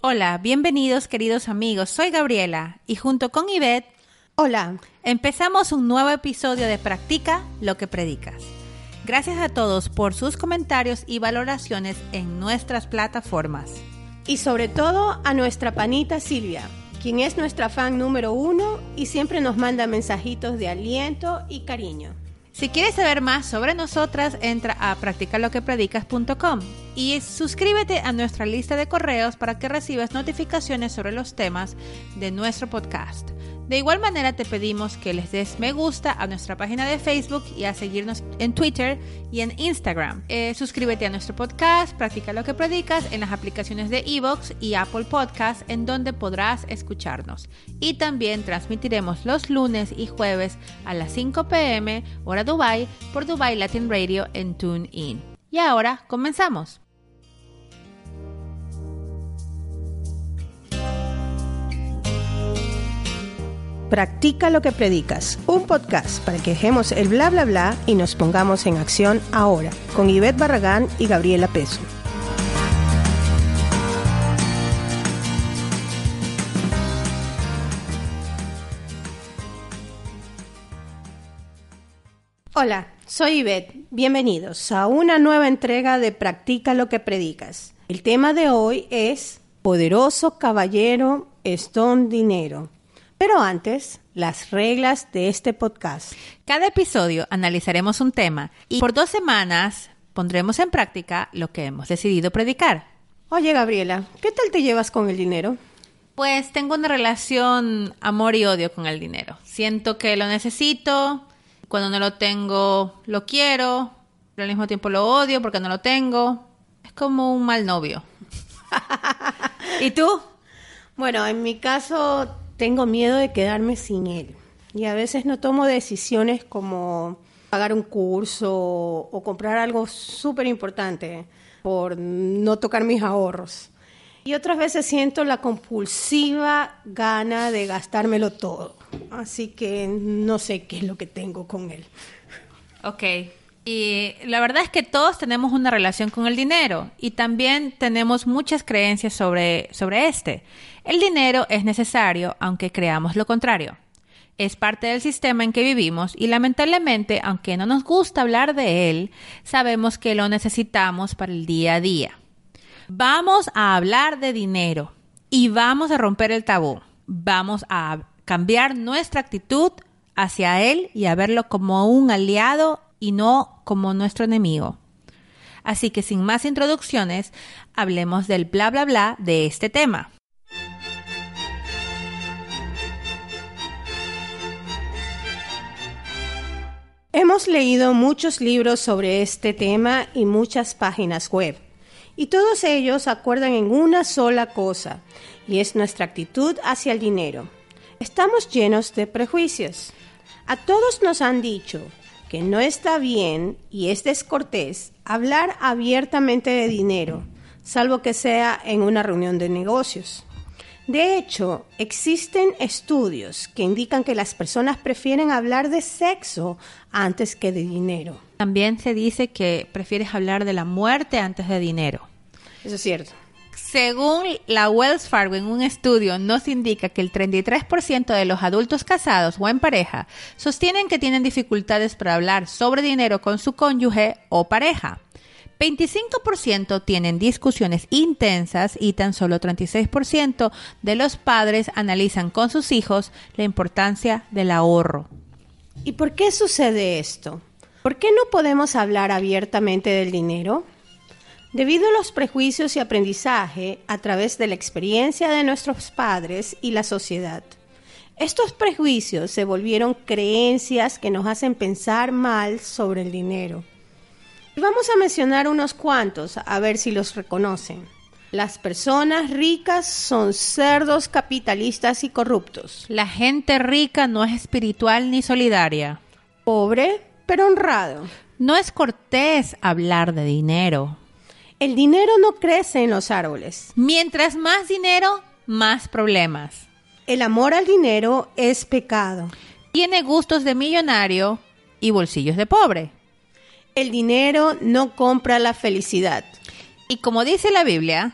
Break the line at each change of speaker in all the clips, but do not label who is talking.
Hola, bienvenidos queridos amigos, soy Gabriela y junto con Ivette,
hola,
empezamos un nuevo episodio de Practica lo que predicas. Gracias a todos por sus comentarios y valoraciones en nuestras plataformas.
Y sobre todo a nuestra panita Silvia, quien es nuestra fan número uno y siempre nos manda mensajitos de aliento y cariño.
Si quieres saber más sobre nosotras, entra a practicaloquepredicas.com y suscríbete a nuestra lista de correos para que recibas notificaciones sobre los temas de nuestro podcast. De igual manera te pedimos que les des me gusta a nuestra página de Facebook y a seguirnos en Twitter y en Instagram. Eh, suscríbete a nuestro podcast, Practica lo que predicas en las aplicaciones de Evox y Apple Podcast en donde podrás escucharnos. Y también transmitiremos los lunes y jueves a las 5 pm hora Dubai por Dubai Latin Radio en TuneIn. Y ahora comenzamos.
Practica lo que predicas, un podcast para que dejemos el bla bla bla y nos pongamos en acción ahora, con Ivette Barragán y Gabriela Peso. Hola, soy Ivette. Bienvenidos a una nueva entrega de Practica lo que predicas. El tema de hoy es Poderoso Caballero Stone Dinero. Pero antes, las reglas de este podcast.
Cada episodio analizaremos un tema y por dos semanas pondremos en práctica lo que hemos decidido predicar.
Oye, Gabriela, ¿qué tal te llevas con el dinero?
Pues tengo una relación amor y odio con el dinero. Siento que lo necesito, cuando no lo tengo lo quiero, pero al mismo tiempo lo odio porque no lo tengo. Es como un mal novio. ¿Y tú?
Bueno, en mi caso tengo miedo de quedarme sin él. Y a veces no tomo decisiones como pagar un curso o comprar algo súper importante por no tocar mis ahorros. Y otras veces siento la compulsiva gana de gastármelo todo. Así que no sé qué es lo que tengo con él.
Ok. Y la verdad es que todos tenemos una relación con el dinero y también tenemos muchas creencias sobre, sobre este. El dinero es necesario aunque creamos lo contrario. Es parte del sistema en que vivimos y lamentablemente, aunque no nos gusta hablar de él, sabemos que lo necesitamos para el día a día. Vamos a hablar de dinero y vamos a romper el tabú. Vamos a cambiar nuestra actitud hacia él y a verlo como un aliado y no como nuestro enemigo. Así que sin más introducciones, hablemos del bla bla bla de este tema.
Hemos leído muchos libros sobre este tema y muchas páginas web, y todos ellos acuerdan en una sola cosa, y es nuestra actitud hacia el dinero. Estamos llenos de prejuicios. A todos nos han dicho que no está bien y es descortés hablar abiertamente de dinero, salvo que sea en una reunión de negocios. De hecho, existen estudios que indican que las personas prefieren hablar de sexo antes que de dinero.
También se dice que prefieres hablar de la muerte antes de dinero.
Eso es cierto.
Según la Wells Fargo, en un estudio nos indica que el 33% de los adultos casados o en pareja sostienen que tienen dificultades para hablar sobre dinero con su cónyuge o pareja. 25% tienen discusiones intensas y tan solo 36% de los padres analizan con sus hijos la importancia del ahorro.
¿Y por qué sucede esto? ¿Por qué no podemos hablar abiertamente del dinero? Debido a los prejuicios y aprendizaje a través de la experiencia de nuestros padres y la sociedad. Estos prejuicios se volvieron creencias que nos hacen pensar mal sobre el dinero. Vamos a mencionar unos cuantos a ver si los reconocen. Las personas ricas son cerdos capitalistas y corruptos.
La gente rica no es espiritual ni solidaria.
Pobre, pero honrado.
No es cortés hablar de dinero.
El dinero no crece en los árboles.
Mientras más dinero, más problemas.
El amor al dinero es pecado.
Tiene gustos de millonario y bolsillos de pobre.
El dinero no compra la felicidad.
Y como dice la Biblia,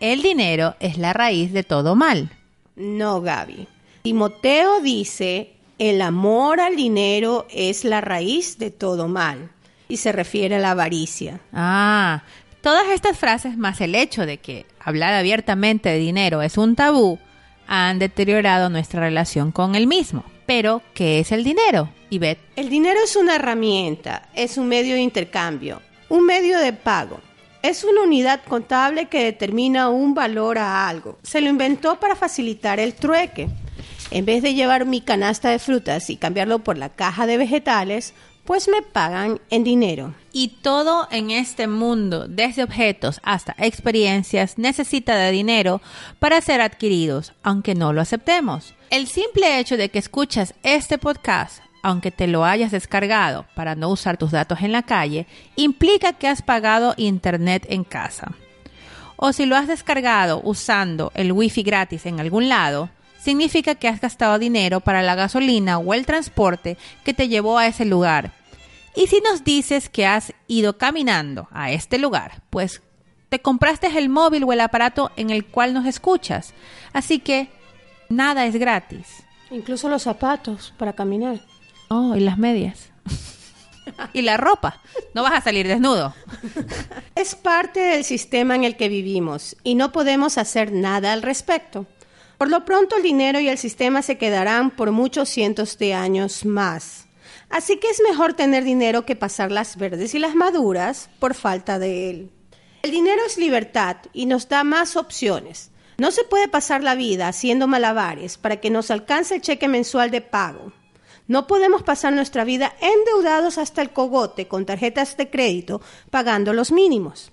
el dinero es la raíz de todo mal.
No, Gaby. Timoteo dice, el amor al dinero es la raíz de todo mal. Y se refiere a la avaricia.
Ah, todas estas frases, más el hecho de que hablar abiertamente de dinero es un tabú, han deteriorado nuestra relación con el mismo. Pero, ¿qué es el dinero, Ivette?
El dinero es una herramienta, es un medio de intercambio, un medio de pago. Es una unidad contable que determina un valor a algo. Se lo inventó para facilitar el trueque. En vez de llevar mi canasta de frutas y cambiarlo por la caja de vegetales, pues me pagan en dinero.
Y todo en este mundo, desde objetos hasta experiencias, necesita de dinero para ser adquiridos, aunque no lo aceptemos. El simple hecho de que escuchas este podcast aunque te lo hayas descargado para no usar tus datos en la calle, implica que has pagado internet en casa. O si lo has descargado usando el wifi gratis en algún lado, significa que has gastado dinero para la gasolina o el transporte que te llevó a ese lugar. Y si nos dices que has ido caminando a este lugar, pues te compraste el móvil o el aparato en el cual nos escuchas. Así que nada es gratis.
Incluso los zapatos para caminar.
Oh, y las medias. y la ropa. No vas a salir desnudo.
Es parte del sistema en el que vivimos y no podemos hacer nada al respecto. Por lo pronto el dinero y el sistema se quedarán por muchos cientos de años más. Así que es mejor tener dinero que pasar las verdes y las maduras por falta de él. El dinero es libertad y nos da más opciones. No se puede pasar la vida haciendo malabares para que nos alcance el cheque mensual de pago. No podemos pasar nuestra vida endeudados hasta el cogote con tarjetas de crédito pagando los mínimos.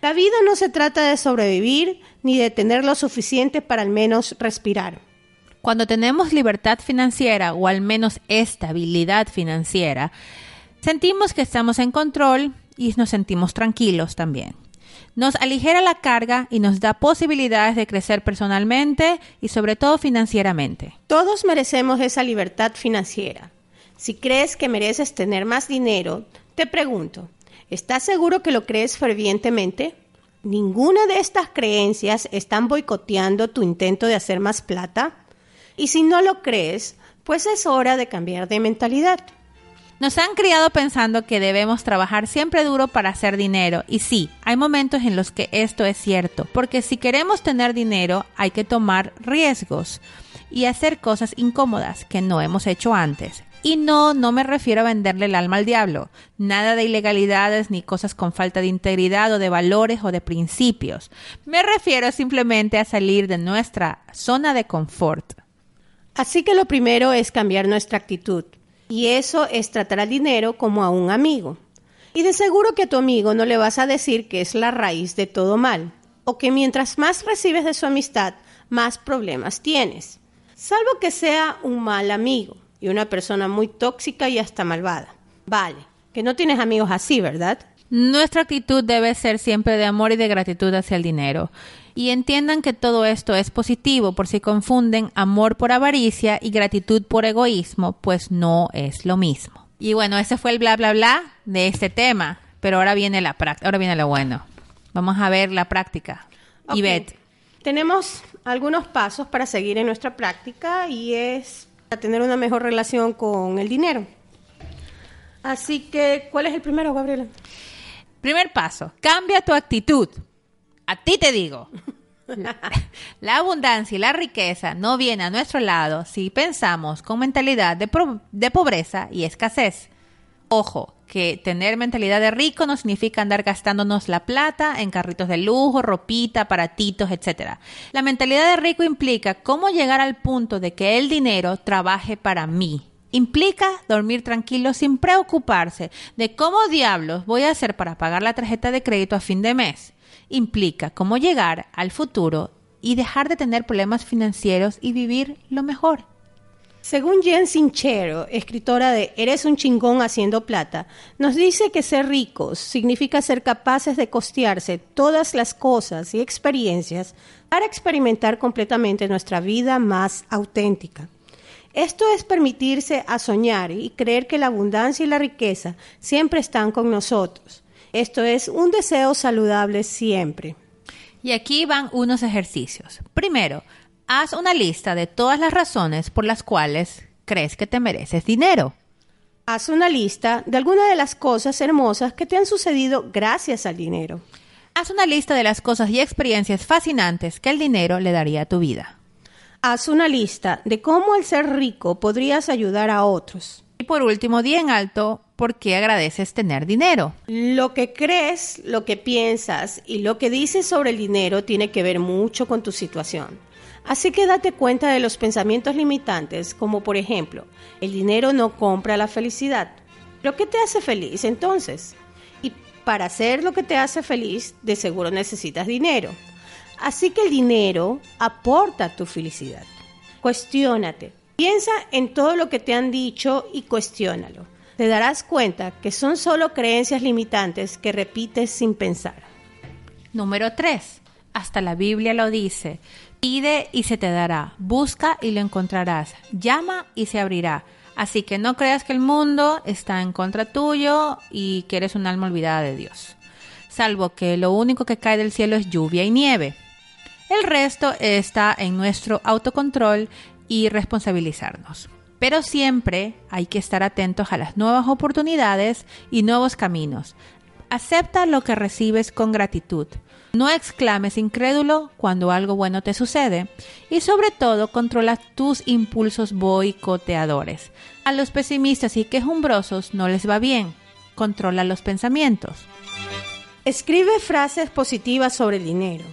La vida no se trata de sobrevivir ni de tener lo suficiente para al menos respirar.
Cuando tenemos libertad financiera o al menos estabilidad financiera, sentimos que estamos en control y nos sentimos tranquilos también nos aligera la carga y nos da posibilidades de crecer personalmente y sobre todo financieramente.
Todos merecemos esa libertad financiera. Si crees que mereces tener más dinero, te pregunto, ¿estás seguro que lo crees fervientemente? ¿Ninguna de estas creencias están boicoteando tu intento de hacer más plata? Y si no lo crees, pues es hora de cambiar de mentalidad.
Nos han criado pensando que debemos trabajar siempre duro para hacer dinero y sí, hay momentos en los que esto es cierto, porque si queremos tener dinero hay que tomar riesgos y hacer cosas incómodas que no hemos hecho antes. Y no, no me refiero a venderle el alma al diablo. Nada de ilegalidades ni cosas con falta de integridad o de valores o de principios. Me refiero simplemente a salir de nuestra zona de confort.
Así que lo primero es cambiar nuestra actitud. Y eso es tratar al dinero como a un amigo. Y de seguro que a tu amigo no le vas a decir que es la raíz de todo mal, o que mientras más recibes de su amistad, más problemas tienes. Salvo que sea un mal amigo y una persona muy tóxica y hasta malvada. Vale, que no tienes amigos así, ¿verdad?
Nuestra actitud debe ser siempre de amor y de gratitud hacia el dinero y entiendan que todo esto es positivo por si confunden amor por avaricia y gratitud por egoísmo, pues no es lo mismo. Y bueno, ese fue el bla bla bla de este tema, pero ahora viene la ahora viene lo bueno. Vamos a ver la práctica.
Okay. Tenemos algunos pasos para seguir en nuestra práctica y es para tener una mejor relación con el dinero. Así que, ¿cuál es el primero, Gabriela?
Primer paso, cambia tu actitud. A ti te digo. La, abundancia y la riqueza no vienen a nuestro lado si pensamos con mentalidad de, de pobreza y escasez. Ojo, que tener mentalidad de rico no significa andar gastándonos la plata en carritos de lujo, ropita, aparatitos, etc. La mentalidad de rico implica cómo llegar al punto de que el dinero trabaje para mí. Implica dormir tranquilo sin preocuparse de cómo diablos voy a hacer para pagar la tarjeta de crédito a fin de mes implica cómo llegar al futuro y dejar de tener problemas financieros y vivir lo mejor.
Según Jen Sinchero, escritora de Eres un chingón haciendo plata, nos dice que ser ricos significa ser capaces de costearse todas las cosas y experiencias para experimentar completamente nuestra vida más auténtica. Esto es permitirse a soñar y creer que la abundancia y la riqueza siempre están con nosotros. Esto es un deseo saludable siempre.
Y aquí van unos ejercicios. Primero, haz una lista de todas las razones por las cuales crees que te mereces dinero.
Haz una lista de algunas de las cosas hermosas que te han sucedido gracias al dinero.
Haz una lista de las cosas y experiencias fascinantes que el dinero le daría a tu vida.
Haz una lista de cómo al ser rico podrías ayudar a otros.
Y por último, di en alto por qué agradeces tener dinero.
Lo que crees, lo que piensas y lo que dices sobre el dinero tiene que ver mucho con tu situación. Así que date cuenta de los pensamientos limitantes, como por ejemplo, el dinero no compra la felicidad. ¿Pero qué te hace feliz entonces? Y para hacer lo que te hace feliz, de seguro necesitas dinero. Así que el dinero aporta tu felicidad. Cuestiónate. Piensa en todo lo que te han dicho y cuestiónalo. Te darás cuenta que son solo creencias limitantes que repites sin pensar.
Número 3. Hasta la Biblia lo dice. Pide y se te dará, busca y lo encontrarás, llama y se abrirá. Así que no creas que el mundo está en contra tuyo y que eres un alma olvidada de Dios. Salvo que lo único que cae del cielo es lluvia y nieve. El resto está en nuestro autocontrol y responsabilizarnos. Pero siempre hay que estar atentos a las nuevas oportunidades y nuevos caminos. Acepta lo que recibes con gratitud. No exclames incrédulo cuando algo bueno te sucede y sobre todo controla tus impulsos boicoteadores. A los pesimistas y quejumbrosos no les va bien. Controla los pensamientos.
Escribe frases positivas sobre dinero.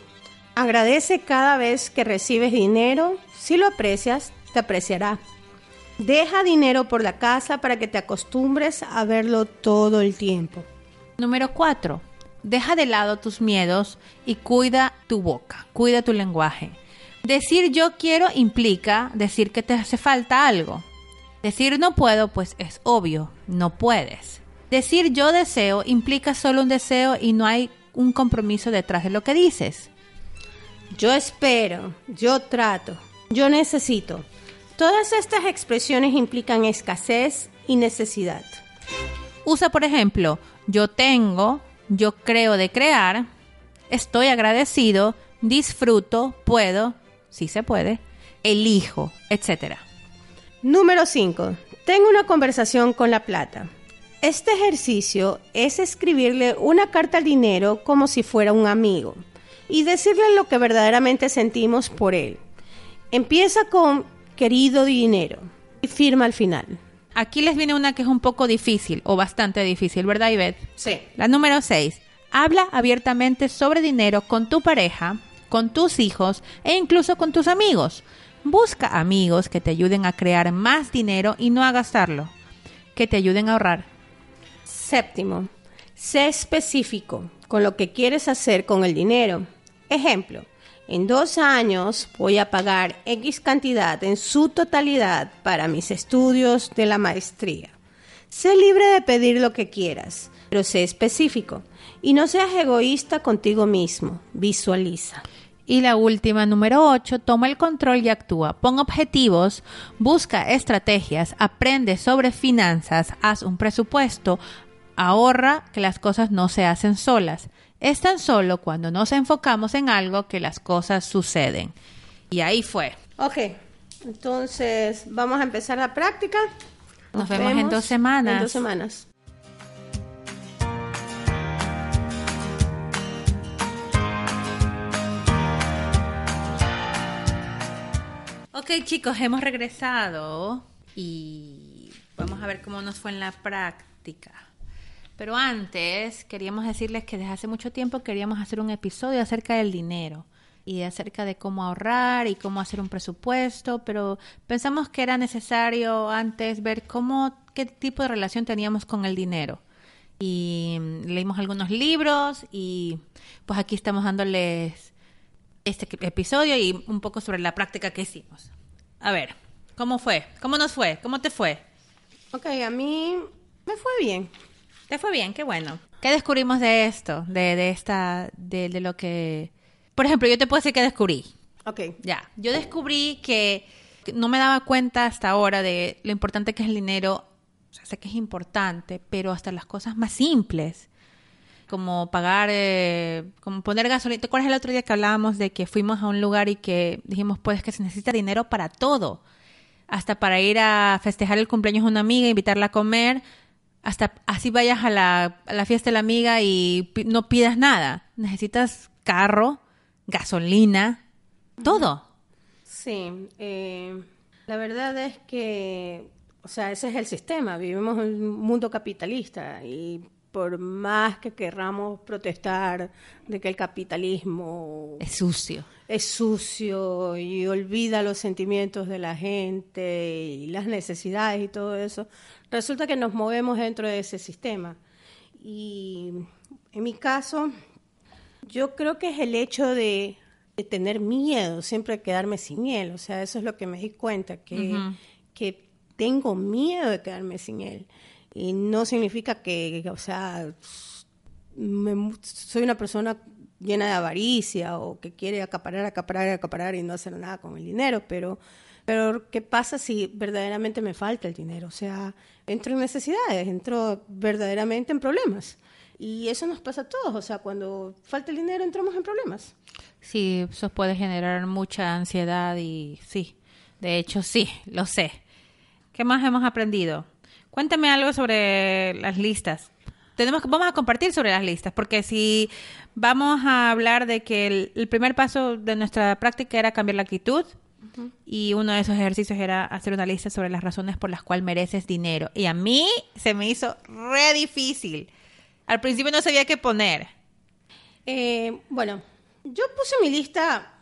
Agradece cada vez que recibes dinero. Si lo aprecias, te apreciará. Deja dinero por la casa para que te acostumbres a verlo todo el tiempo.
Número 4 Deja de lado tus miedos y cuida tu boca, cuida tu lenguaje. Decir yo quiero implica decir que te hace falta algo. Decir no puedo, pues es obvio, no puedes. Decir yo deseo implica solo un deseo y no hay un compromiso detrás de lo que dices.
Yo espero, yo trato, yo necesito. Todas estas expresiones implican escasez y necesidad.
Usa, por ejemplo, yo tengo, yo creo de crear, estoy agradecido, disfruto, puedo, si se puede, elijo, etc.
Número 5. Tengo una conversación con la plata. Este ejercicio es escribirle una carta al dinero como si fuera un amigo y decirle lo que verdaderamente sentimos por él. Empieza con querido dinero y firma al final.
Aquí les viene una que es un poco difícil o bastante difícil, ¿verdad, Ivette?
Sí.
La número 6. Habla abiertamente sobre dinero con tu pareja, con tus hijos e incluso con tus amigos. Busca amigos que te ayuden a crear más dinero y no a gastarlo, que te ayuden a ahorrar.
Séptimo, sé específico con lo que quieres hacer con el dinero. Ejemplo, en dos años voy a pagar X cantidad en su totalidad para mis estudios de la maestría. Sé libre de pedir lo que quieras, pero sé específico y no seas egoísta contigo mismo. Visualiza.
Y la última, número 8, toma el control y actúa. Pon objetivos, busca estrategias, aprende sobre finanzas, haz un presupuesto, ahorra que las cosas no se hacen solas. Es tan solo cuando nos enfocamos en algo que las cosas suceden. Y ahí fue.
Ok, entonces vamos a empezar la práctica.
Nos, vemos, en dos semanas.
En dos semanas.
Ok chicos, hemos regresado y vamos a ver cómo nos fue en la práctica. Pero antes queríamos decirles que desde hace mucho tiempo queríamos hacer un episodio acerca del dinero y acerca de cómo ahorrar y cómo hacer un presupuesto, pero pensamos que era necesario antes ver cómo qué tipo de relación teníamos con el dinero. y leímos algunos libros y pues aquí estamos dándoles este episodio y un poco sobre la práctica que hicimos. A ver, ¿cómo fue? ¿Cómo nos fue? ¿Cómo te fue?
Ok, a mí me fue bien.
¿Te fue bien? Qué bueno. ¿Qué descubrimos de esto? De, de esta, de, de lo que... Por ejemplo, yo te puedo decir que descubrí.
Ok.
Ya, yo descubrí que no me daba cuenta hasta ahora de lo importante que es el dinero. O sea, sé que es importante, pero hasta las cosas más simples, como pagar, eh, como poner gasolina. ¿Te acuerdas el otro día que hablábamos de que fuimos a un lugar y que dijimos, pues, que se necesita dinero para todo? Hasta para ir a festejar el cumpleaños de una amiga, invitarla a comer, hasta así vayas a la, a la fiesta de la amiga y no pidas nada. Necesitas carro, gasolina, todo.
Sí, eh, la verdad es que, o sea, ese es el sistema. Vivimos en un mundo capitalista y por más que querramos protestar de que el capitalismo
Es sucio.
es sucio y olvida los sentimientos de la gente y las necesidades y todo eso, resulta que nos movemos dentro de ese sistema. Y en mi caso, yo creo que es el hecho de, de tener miedo, siempre de quedarme sin él. O sea, eso es lo que me di cuenta, que, que tengo miedo de quedarme sin él. Y no significa que, o sea, me- soy una persona llena de avaricia o que quiere acaparar, acaparar, acaparar y no hacer nada con el dinero, pero, pero ¿qué pasa si verdaderamente me falta el dinero? O sea, entro en necesidades, entro verdaderamente en problemas. Y eso nos pasa a todos, o sea, cuando falta el dinero entramos en problemas.
Sí, eso puede generar mucha ansiedad y sí, de hecho sí, lo sé. ¿Qué más hemos aprendido? Cuéntame algo sobre las listas. Tenemos, vamos a compartir sobre las listas, porque si vamos a hablar de que el primer paso de nuestra práctica era cambiar la actitud, y uno de esos ejercicios era hacer una lista sobre las razones por las cuales mereces dinero. Y a mí se me hizo re difícil. Al principio no sabía qué poner.
Eh, bueno, yo puse mi lista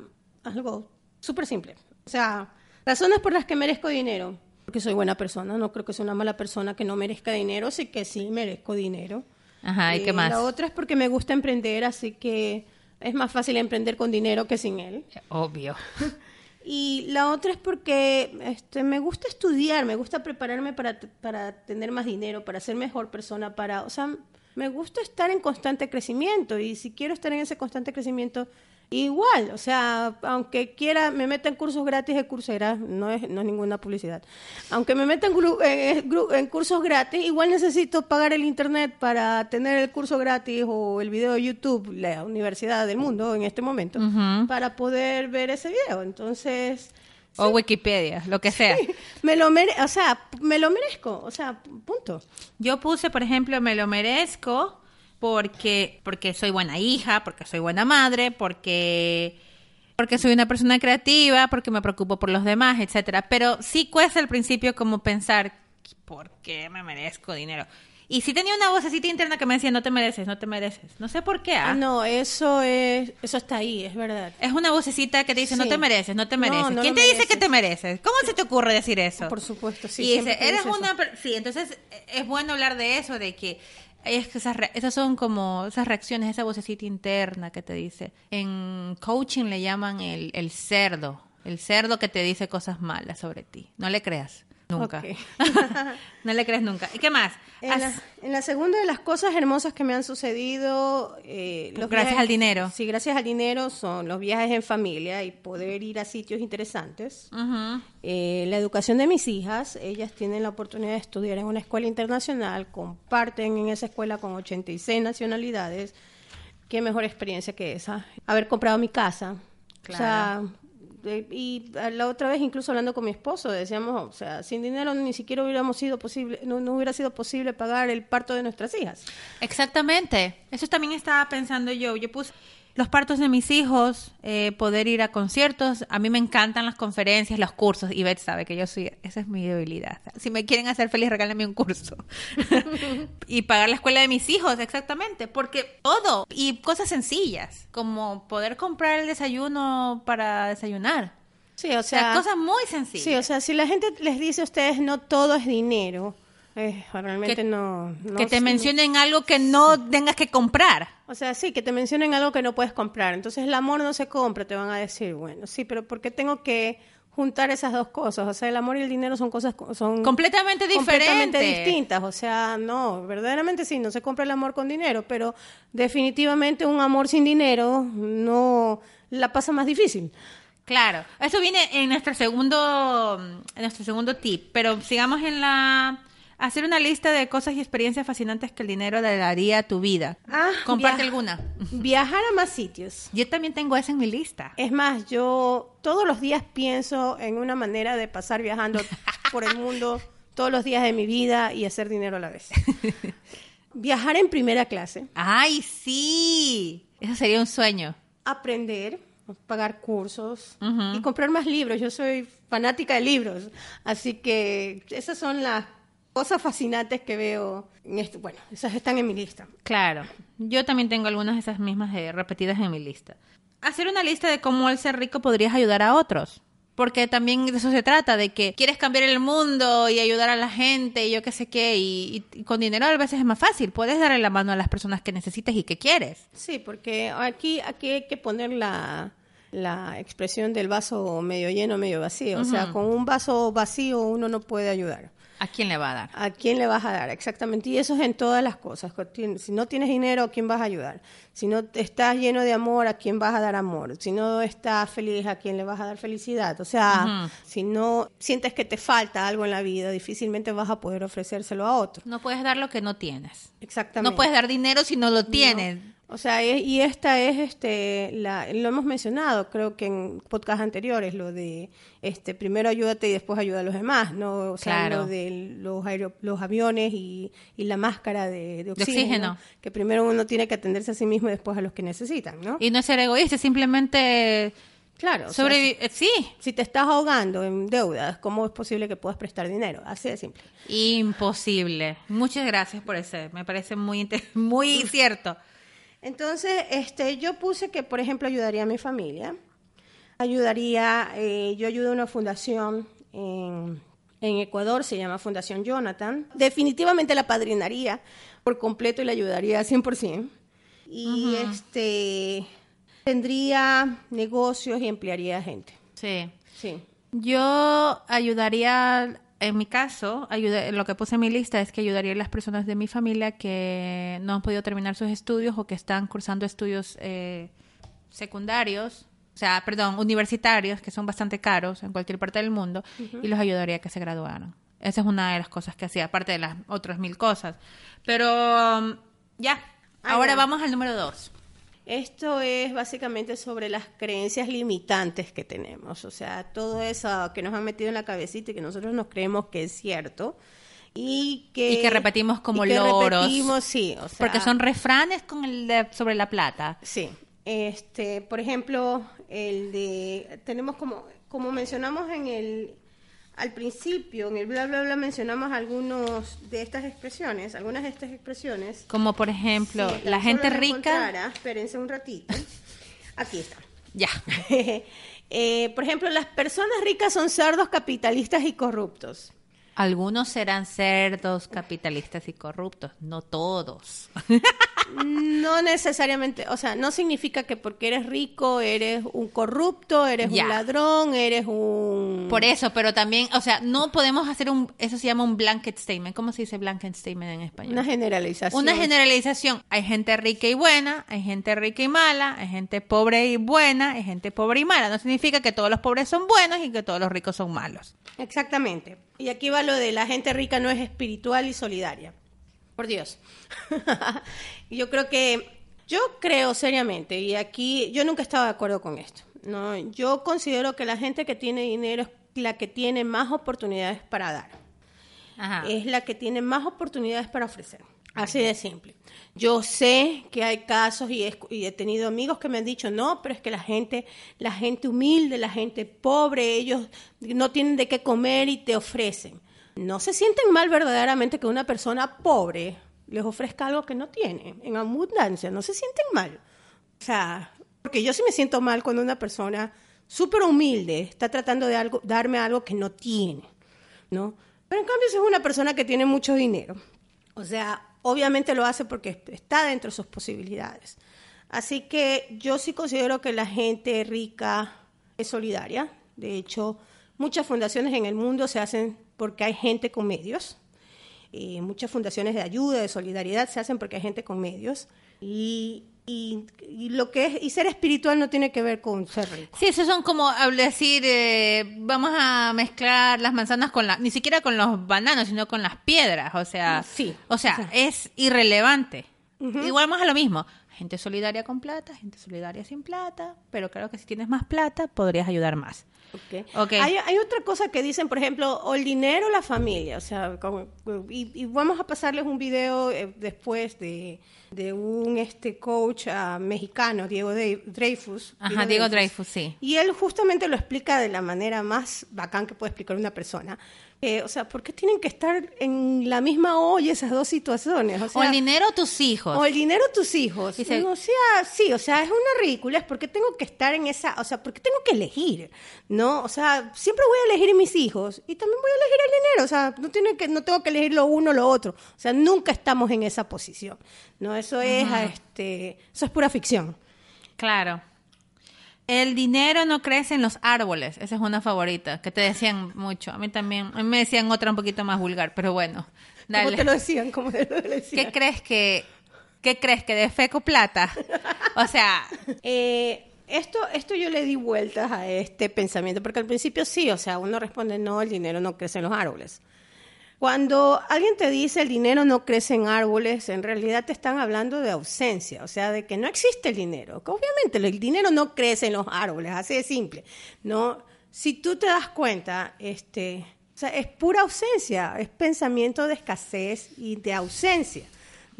algo súper simple. O sea, razones por las que merezco dinero. Porque soy buena persona, no creo que sea una mala persona que no merezca dinero, así que sí merezco dinero.
Ajá, ¿y
Eh,
qué más?
La otra es porque me gusta emprender, así que es más fácil emprender con dinero que sin él.
Obvio.
Y la otra es porque este, me gusta estudiar, me gusta prepararme para, para tener más dinero, para ser mejor persona, para, o sea, me gusta estar en constante crecimiento. Y si quiero estar en ese constante crecimiento, igual, o sea, aunque quiera, me meta en cursos gratis de Coursera, no es, no es ninguna publicidad, aunque me meta en, en- gru- en cursos gratis, igual necesito pagar el internet para tener el curso gratis o el video de YouTube, la universidad del mundo en este momento, para poder ver ese video. Entonces,
O Wikipedia, lo que sea.
me lo mere o sea, me lo merezco, o sea, punto.
Yo puse, por ejemplo, me lo merezco porque, porque soy buena hija, porque soy buena madre, porque, porque soy una persona creativa, porque me preocupo por los demás, etcétera. Pero sí cuesta al principio como pensar, ¿por qué me merezco dinero? Y sí tenía una vocecita interna que me decía, no te mereces, no te mereces. No sé por qué. ¿ah?
Ah, no, eso es, eso está ahí, es verdad.
Es una vocecita que te dice, no te mereces, no te mereces.
no
¿Quién te dice que te mereces? ¿Cómo se te ocurre decir eso?
Por supuesto, sí,
Y dice, eres
eso.
una... per- Sí, entonces eh, es bueno hablar de eso, de que es que esas, esas son como esas reacciones, esa vocecita interna que te dice. En coaching le llaman el, el cerdo, el cerdo que te dice cosas malas sobre ti. No le creas, nunca. No le creas nunca. ¿Y qué más?
En la, en la segunda de las cosas hermosas que me han sucedido, eh, los
Gracias
viajes-
al dinero.
Sí, gracias al dinero son los viajes en familia y poder ir a sitios interesantes. Eh, la educación de mis hijas, ellas tienen la oportunidad de estudiar en una escuela internacional, comparten en esa escuela con 86 nacionalidades. Qué mejor experiencia que esa. Haber comprado mi casa. O sea, de- y la otra vez incluso hablando con mi esposo decíamos, o sea, sin dinero ni siquiera hubiéramos sido posible, no hubiera sido posible pagar el parto de nuestras hijas.
Exactamente. Eso también estaba pensando yo. Yo puse los partos de mis hijos, eh, poder ir a conciertos. A mí me encantan las conferencias, los cursos. Y Beth sabe que yo soy, esa es mi debilidad. Si me quieren hacer feliz, regálenme un curso. y pagar la escuela de mis hijos, exactamente. Porque todo. Y cosas sencillas, como poder comprar el desayuno para desayunar.
Sí, o
O sea,
sea,
cosas muy sencillas.
Sí, o sea, si la gente les dice a ustedes no todo es dinero, Eh, realmente
Que-
no, no
que te mencionen algo que no tengas que comprar.
O sea, sí, que te mencionen algo que no puedes comprar. Entonces el amor no se compra, te van a decir, bueno, sí, pero ¿por qué tengo que juntar esas dos cosas? O sea, el amor y el dinero son cosas co- son
Completamente
completamente
diferentes.
distintas. O sea, no, verdaderamente sí, no se compra el amor con dinero, pero definitivamente un amor sin dinero no la pasa más difícil.
Claro, eso viene en nuestro segundo, en nuestro segundo tip, pero sigamos en la hacer una lista de cosas y experiencias fascinantes que el dinero le daría a tu vida.
Ah,
Comparte alguna.
Viajar a más sitios.
Yo también tengo esa en mi lista.
Es más, yo todos los días pienso en una manera de pasar viajando por el mundo todos los días de mi vida y hacer dinero a la vez. Viajar en primera clase,
Ay, sí. Eso sería un sueño.
aprender, pagar cursos y comprar más libros. Yo soy fanática de libros, así que esas son las cosas fascinantes que veo. En esto. Bueno, esas están en mi lista.
Claro. Yo también tengo algunas de esas mismas eh, repetidas en mi lista. Hacer una lista de cómo al ser rico podrías ayudar a otros. Porque también de eso se trata, de que quieres cambiar el mundo y ayudar a la gente y yo qué sé qué. Y, y con dinero a veces es más fácil. Puedes darle la mano a las personas que necesitas y que quieres.
Sí, porque aquí, aquí hay que poner la, la expresión del vaso medio lleno, medio vacío. O sea, con un vaso vacío uno no puede ayudar.
¿A quién le va a dar?
¿A quién le vas a dar? Exactamente. Y eso es en todas las cosas. Si no tienes dinero, ¿a quién vas a ayudar? Si no estás lleno de amor, ¿a quién vas a dar amor? Si no estás feliz, ¿a quién le vas a dar felicidad? O sea, si no sientes que te falta algo en la vida, difícilmente vas a poder ofrecérselo a otro.
No puedes dar lo que no tienes.
Exactamente.
No puedes dar dinero si no lo tienes.
O sea, y esta es, este, la, lo hemos mencionado, creo que en podcast anteriores, lo de, este, primero ayúdate y después ayuda a los demás, ¿no? O sea,
Claro.
lo de los, los aviones y, y la máscara de, de oxígeno,
oxígeno.
que primero uno tiene que atenderse a sí mismo y después a los que necesitan, ¿no?
Y no es ser egoísta, simplemente
claro, sea,
sobrevivir. Sí,
si te estás ahogando en deudas, ¿cómo es posible que puedas prestar dinero? Así de simple.
imposible. Muchas gracias por ese. Me parece muy, muy cierto.
Entonces, este, yo puse que, por ejemplo, ayudaría a mi familia. Ayudaría, eh, yo ayudo a una fundación en, en Ecuador, se llama Fundación Jonathan. Definitivamente la padrinaría por completo y la ayudaría 100%. Y este, tendría negocios y emplearía gente.
Sí.
Sí.
Yo ayudaría, en mi caso, ayuda- lo que puse en mi lista es que ayudaría a las personas de mi familia que no han podido terminar sus estudios o que están cursando estudios eh, secundarios, o sea, perdón, universitarios, que son bastante caros en cualquier parte del mundo, y los ayudaría a que se graduaran. Esa es una de las cosas que hacía, aparte de las otras mil cosas. Pero um, ya,
Ah,
ahora vamos al número dos.
Esto es básicamente sobre las creencias limitantes que tenemos, o sea, todo eso que nos han metido en la cabecita y que nosotros nos creemos que es cierto y que,
Y que repetimos como
y que
loros.
repetimos, sí, o sea,
Porque son refranes con el de- sobre la plata.
sí. Este, por ejemplo, el de tenemos como como mencionamos en el al principio, en el bla bla bla mencionamos algunos de estas expresiones, algunas de estas expresiones.
Como por ejemplo,
Sí,
la gente rica.
Espérense un ratito. Aquí está.
Ya.
Eh, por ejemplo, las personas ricas son cerdos capitalistas y corruptos.
Algunos serán cerdos, capitalistas y corruptos, no todos.
No necesariamente, o sea, no significa que porque eres rico eres un corrupto, eres
Ya.
un ladrón, eres un...
Por eso, pero también, o sea, no podemos hacer un, eso se llama un blanket statement. ¿Cómo se dice blanket statement en español?
Una generalización.
Una generalización. Hay gente rica y buena, hay gente rica y mala, hay gente pobre y buena, hay gente pobre y mala. No significa que todos los pobres son buenos y que todos los ricos son malos.
Exactamente. Y aquí va lo de la gente rica no es espiritual y solidaria. Por Dios. yo creo que, yo creo seriamente, y aquí yo nunca estaba de acuerdo con esto. No, yo considero que la gente que tiene dinero es la que tiene más oportunidades para dar.
Ajá.
es la que tiene más oportunidades para ofrecer. Así de simple. Yo sé que hay casos y he, y he tenido amigos que me han dicho, no, pero es que la gente, la gente humilde, la gente pobre, ellos no tienen de qué comer y te ofrecen. No se sienten mal verdaderamente que una persona pobre les ofrezca algo que no tiene, en abundancia, no se sienten mal. O sea, porque yo sí me siento mal cuando una persona súper humilde está tratando de algo, darme algo que no tiene, ¿no? Pero en cambio, si es una persona que tiene mucho dinero, o sea, obviamente lo hace porque está dentro de sus posibilidades. Así que yo sí considero que la gente rica es solidaria. De hecho, muchas fundaciones en el mundo se hacen porque hay gente con medios. Y muchas fundaciones de ayuda, de solidaridad, se hacen porque hay gente con medios. Y, y, y lo que es y ser espiritual no tiene que ver con ser rico.
Sí, eso son como decir, eh, vamos a mezclar las manzanas con la, ni siquiera con los bananos, sino con las piedras, o sea,
Sí.
o sea, es irrelevante. Igual más a lo mismo, gente solidaria con plata, gente solidaria sin plata, pero creo que si tienes más plata podrías ayudar más.
Ok.
Ok.
Hay, hay otra cosa que dicen, por ejemplo, o el dinero o la familia. O sea, como- y, y vamos a pasarles un video eh, después de, de un este coach ah, mexicano, Diego de- Dreyfus.
Ajá, Diego Dreyfus, sí.
Y él justamente lo explica de la manera más bacán que puede explicar una persona. Eh, o sea, ¿por qué tienen que estar en la misma olla esas dos situaciones? O,
el dinero o tus hijos.
o el dinero de tus hijos.
Dice-
o sea, sí, o sea, es una ridícula, es porque tengo que estar en esa, o sea, porque tengo que elegir, ¿no? O sea, siempre voy a elegir mis hijos y también voy a elegir el dinero, o sea, no tiene que no tengo que elegir lo uno o lo otro. O sea, nunca estamos en esa posición. No, eso es este, eso es pura ficción.
Claro. El dinero no crece en los árboles. Esa es una favorita, que te decían mucho. A mí también. A mí me decían otra un poquito más vulgar, pero bueno.
¿Cómo
Dale.
te lo decían? ¿Cómo te lo decían?
¿Qué crees que, qué crees que de feco plata? O sea,
Eh, esto, esto yo le di vueltas a este pensamiento, porque al principio sí, o sea, uno responde, no, el dinero no crece en los árboles. Cuando alguien te dice el dinero no crece en árboles, en realidad te están hablando de ausencia, o sea, de que no existe el dinero. Que obviamente el dinero no crece en los árboles, así de simple. No, si tú te das cuenta, este, o sea, es pura ausencia, es pensamiento de escasez y de ausencia.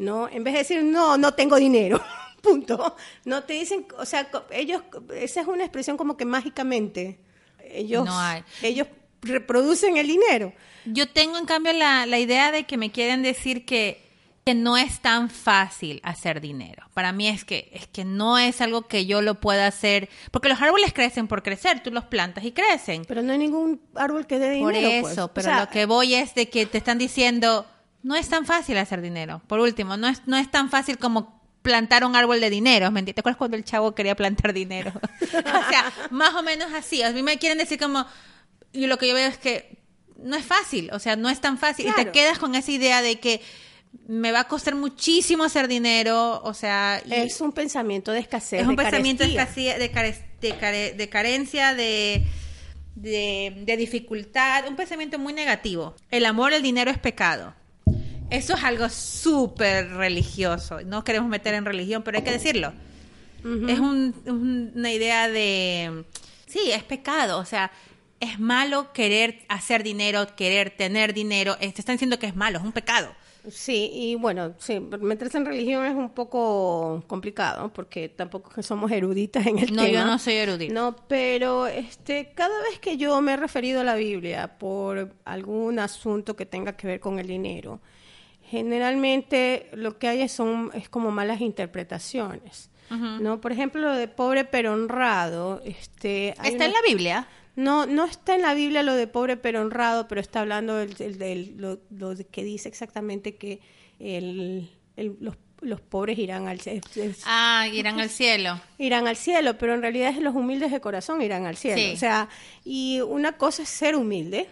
¿no? En vez de decir, no, no tengo dinero, punto. No te dicen, o sea, ellos, esa es una expresión como que mágicamente ellos,
No hay.
ellos reproducen el dinero.
yo tengo en cambio la, la idea de que me quieren decir que, que no es tan fácil hacer dinero. Para mí es que, es que no es algo que yo lo pueda hacer, porque los árboles crecen por crecer, tú los plantas y crecen.
Pero no hay ningún árbol que dé
Por
dinero. pues.
eso, pero
sea,
lo que voy es de que te están diciendo, no es tan fácil hacer dinero. Por último, no es, no es tan fácil como plantar un árbol de dinero. ¿Te acuerdas cuando el chavo quería plantar dinero? o sea, más o menos así. A mí me quieren decir como, y lo que yo veo es que no es fácil, o sea, no es tan fácil. Y te quedas con esa idea de que me va a costar muchísimo hacer dinero, o sea... y-
es un pensamiento de escasez.
es un
de
pensamiento de,
carestía.
escasez- de, care- de care- de carencia, de, de, de dificultad, un pensamiento muy negativo. El amor, el dinero es pecado. Eso es algo súper religioso. No queremos meter en religión, pero hay que decirlo. Es un- un- una idea de... Sí, es pecado. O sea, es malo querer hacer dinero, querer tener dinero. Eh, Te están diciendo que es malo, es un pecado.
Sí, y bueno, sí, meterse en religión es un poco complicado porque tampoco que somos eruditas en el
No,
tema.
yo no soy erudita.
No, pero este, cada vez que yo me he referido a la Biblia por algún asunto que tenga que ver con el dinero, generalmente lo que hay son es como malas interpretaciones. ¿no? Por ejemplo, lo de pobre pero honrado. Este,
Está en la Biblia.
No, no está en la Biblia lo de pobre pero honrado, pero está hablando del, del- del- lo, lo de que dice exactamente que el- el- los, los pobres irán al, es-
Ah, irán al cielo.
irán al cielo, pero en realidad es los humildes de corazón irán al cielo.
Sí.
O sea, y una cosa es ser humilde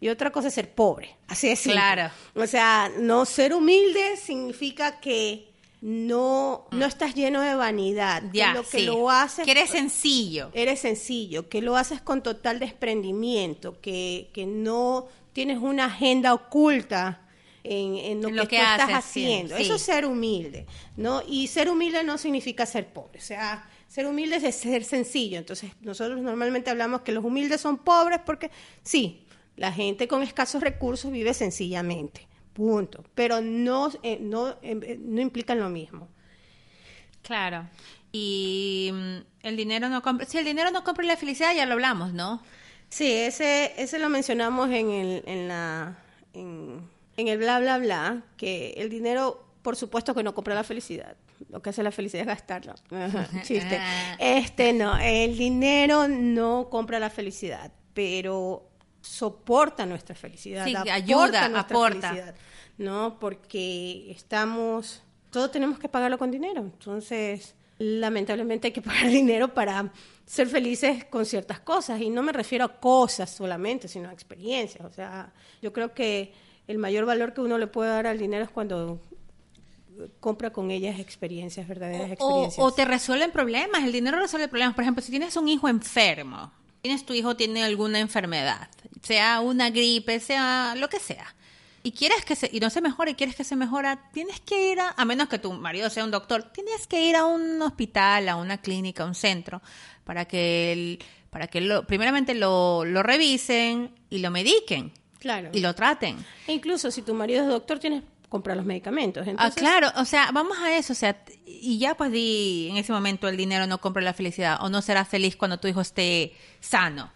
y otra cosa es ser pobre. Así es.
Claro.
O sea, no ser humilde significa que no, no estás lleno de vanidad. que
Ya,
lo que
sí.
lo haces
Que eres sencillo.
eres sencillo, que lo haces con total desprendimiento, que, que no tienes una agenda oculta en, en lo,
En
que,
lo que
tú estás
haces,
haciendo.
sí.
Eso es ser humilde, ¿no? Y ser humilde no significa ser pobre, o sea, ser humilde es ser sencillo. Entonces, nosotros normalmente hablamos que los humildes son pobres porque sí, la gente con escasos recursos vive sencillamente, punto. Pero no, eh, no, eh, no implican lo mismo.
Claro. Y mm, el dinero no compra. Si el dinero no compra la felicidad, ya lo hablamos, ¿no?
Sí, ese, ese lo mencionamos en el, en la, en, en el bla bla bla, que el dinero, por supuesto que no compra la felicidad. Lo que hace la felicidad es gastarla. Ajá, Chiste. Este no, el dinero no compra la felicidad, pero soporta nuestra felicidad,
Sí,
aporta
ayuda,
nuestra
aporta.
felicidad, ¿no? Porque estamos, todo tenemos que pagarlo con dinero, entonces lamentablemente hay que pagar dinero para ser felices con ciertas cosas y no me refiero a cosas solamente, sino a experiencias, o sea, yo creo que el mayor valor que uno le puede dar al dinero es cuando compra con ellas experiencias, verdaderas
O,
experiencias.
o te resuelven problemas, el dinero resuelve problemas. Por ejemplo, si tienes un hijo enfermo, tienes tu hijo tiene alguna enfermedad, sea una gripe, sea lo que sea, y quieres que se, y no se mejore, y quieres que se mejora, tienes que ir a, a menos que tu marido sea un doctor, tienes que ir a un hospital, a una clínica, a un centro, para que el- para que lo, primeramente lo, lo revisen y lo mediquen
claro.
y lo traten.
E incluso si tu marido es doctor, tienes comprar los medicamentos.
Ah, claro, o sea, vamos a eso, o sea, y ya pues di en ese momento el dinero no compra la felicidad o no serás feliz cuando tu hijo esté sano.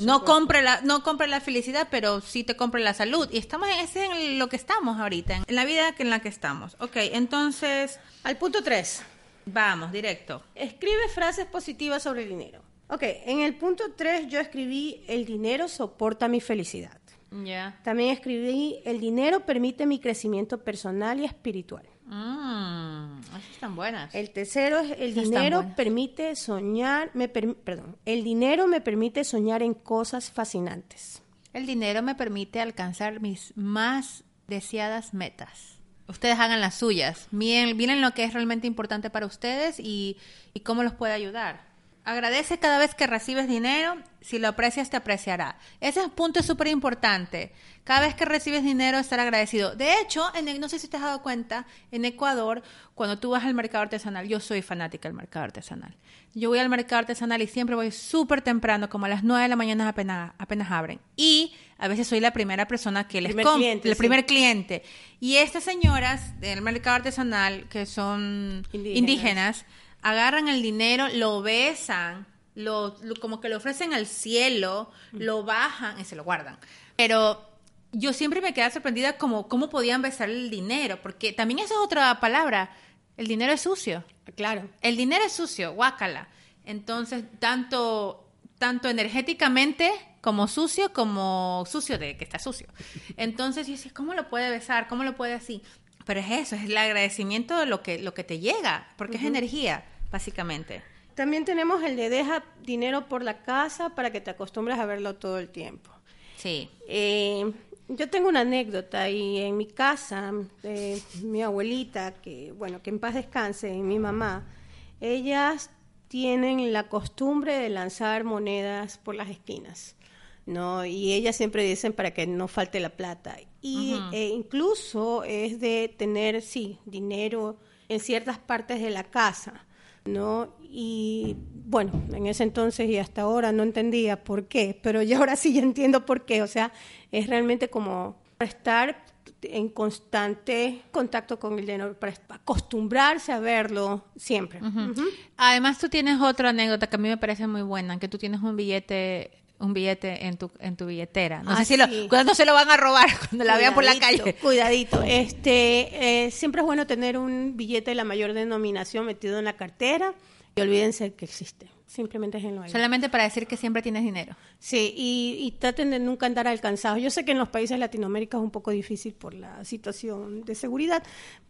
No compre la no compre la felicidad, pero sí te compre la salud y estamos en ese en lo que estamos ahorita, en la vida en la que estamos. Ok, entonces
Al punto 3.
vamos directo.
Escribe frases positivas sobre el dinero. Ok, en el punto 3 yo escribí el dinero soporta mi felicidad.
Ya.
También escribí el dinero permite mi crecimiento personal y espiritual.
Mm, esas están buenas.
El tercero es el
Esas
dinero permite soñar, me perm- perdón, el dinero me permite soñar en cosas fascinantes.
El dinero me permite alcanzar mis más deseadas metas. Ustedes hagan las suyas. Miren, miren lo que es realmente importante para ustedes y, y cómo los puede ayudar. Agradece cada vez que recibes dinero. Si lo aprecias, te apreciará. Ese punto es súper importante. Cada vez que recibes dinero, estar agradecido. De hecho, en el- no sé si te has dado cuenta, en Ecuador, cuando tú vas al mercado artesanal, yo soy fanática del mercado artesanal. Yo voy al mercado artesanal y siempre voy súper temprano, como a las 9 de la mañana apenas, apenas abren. Y a veces soy la primera persona que les
Primer
compra,
cliente,
el
sí.
primer cliente. Y estas señoras del mercado artesanal, que son
Indígenas.
indígenas, agarran el dinero, lo besan, lo, lo- como que lo ofrecen al cielo, lo bajan y se lo guardan. Pero yo siempre me quedaba sorprendida como cómo podían besar el dinero, porque también esa es otra palabra, el dinero es sucio.
Claro.
El dinero es sucio, guácala. Entonces, tanto, tanto energéticamente como sucio, como sucio de que está sucio. Entonces, yo decía, ¿cómo lo puede besar? ¿Cómo lo puede así? Pero es eso, es el agradecimiento de lo que, lo que te llega, porque es energía, básicamente.
También tenemos el de deja dinero por la casa para que te acostumbres a verlo todo el tiempo.
Sí.
Eh, yo tengo una anécdota y en mi casa, eh, mi abuelita, que bueno, que en paz descanse, y mi mamá, ellas tienen la costumbre de lanzar monedas por las esquinas, ¿no? Y ellas siempre dicen para que no falte la plata. Y eh, incluso es de tener, sí, dinero en ciertas partes de la casa, ¿no? Y bueno, en ese entonces y hasta ahora no entendía por qué, pero ya ahora sí ya entiendo por qué. O sea, es realmente como estar en constante contacto con el dinero, para acostumbrarse a verlo siempre.
Además, tú tienes otra anécdota que a mí me parece muy buena, que tú tienes un billete un billete en tu en tu billetera. No
Ah,
sé si lo,
sí.
cuando se lo van a robar cuando la vean por la calle.
Cuidadito. Este, eh, siempre es bueno tener un billete de la mayor denominación metido en la cartera y olvídense que existe. Simplemente déjenlo ahí.
Solamente para decir que siempre tienes dinero.
Sí, y, y traten de nunca andar alcanzados. Yo sé que en los países de Latinoamérica es un poco difícil por la situación de seguridad,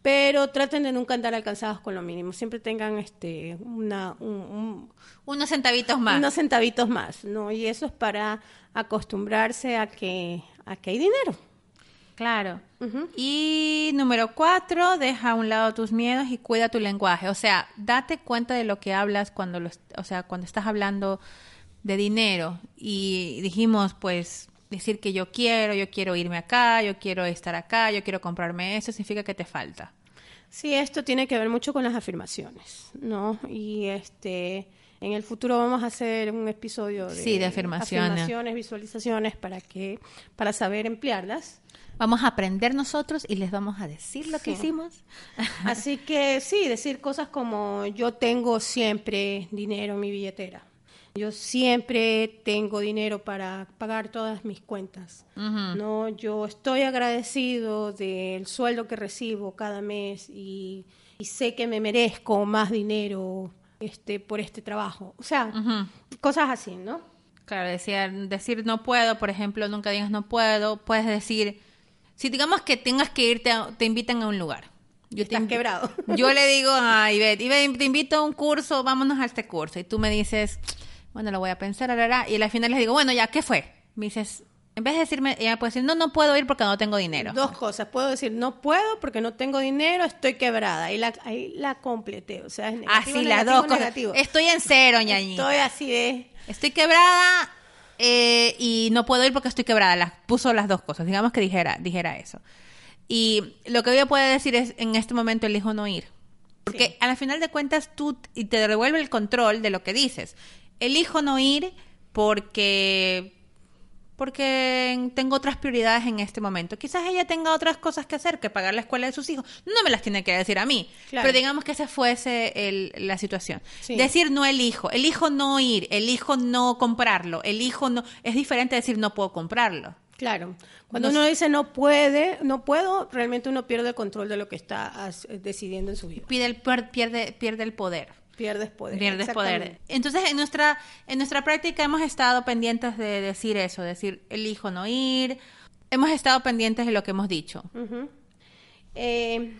pero traten de nunca andar alcanzados con lo mínimo. Siempre tengan este una, un- un-
Unos centavitos más.
unos centavitos más, ¿no? Y eso es para acostumbrarse a que, a que hay dinero.
Claro. Y número cuatro, deja a un lado tus miedos y cuida tu lenguaje. O sea, date cuenta de lo que hablas cuando lo, est- o sea, cuando estás hablando de dinero. Y dijimos, pues, decir que yo quiero, yo quiero irme acá, yo quiero estar acá, yo quiero comprarme eso, significa que te falta.
Sí, esto tiene que ver mucho con las afirmaciones, ¿no? Y este, en el futuro vamos a hacer un episodio de,
Sí, de afirmaciones.
afirmaciones, visualizaciones para que, para saber emplearlas.
Vamos a aprender nosotros y les vamos a decir lo que
Sí.
hicimos.
Así que sí, decir cosas como yo tengo siempre dinero en mi billetera. Yo siempre tengo dinero para pagar todas mis cuentas. No, yo estoy agradecido del sueldo que recibo cada mes y, y sé que me merezco más dinero este por este trabajo. O sea, cosas así, ¿no?
Claro, decía, decir no puedo, por ejemplo, nunca digas no puedo. Puedes decir, si digamos que tengas que irte, a- te invitan a un lugar. Yo te
Estás
invi-
quebrado.
Yo le digo a Ivette, Ivette, te invito a un curso, vámonos a este curso. Y tú me dices, bueno, lo voy a pensar, y al final les digo, bueno, ya, ¿qué fue? Me dices, en vez de decirme, ella puede decir, no, no puedo ir porque no tengo dinero.
Dos cosas. Puedo decir, no puedo porque no tengo dinero, estoy quebrada. Ahí la, ahí la completé. O sea, es negativo,
Así, las
negativo,
dos cosas.
negativo.
Estoy en cero, ñañi.
Estoy así de...
Estoy quebrada eh, y no puedo ir porque estoy quebrada. Las, puso las dos cosas. Digamos que dijera, dijera eso. Y lo que ella puede decir es, en este momento elijo no ir. Porque
Sí.
a la final de cuentas tú y te devuelve el control de lo que dices. Elijo no ir porque porque tengo otras prioridades en este momento. Quizás ella tenga otras cosas que hacer que pagar la escuela de sus hijos. No me las tiene que decir a mí.
Claro.
Pero digamos que esa fuese el- la situación.
Sí.
Decir no elijo, elijo no ir, elijo no comprarlo, elijo no... Es diferente decir no puedo comprarlo.
Claro. Cuando
No
uno dice no puede, no puedo, realmente uno pierde el control de lo que está decidiendo en su vida.
Pide el, pier- pierde, pierde el poder.
Pierdes poder.
Pierdes poder. Entonces, en nuestra, en nuestra práctica hemos estado pendientes de decir eso, decir elijo no ir. Hemos estado pendientes de lo que hemos dicho.
Ujú. Eh,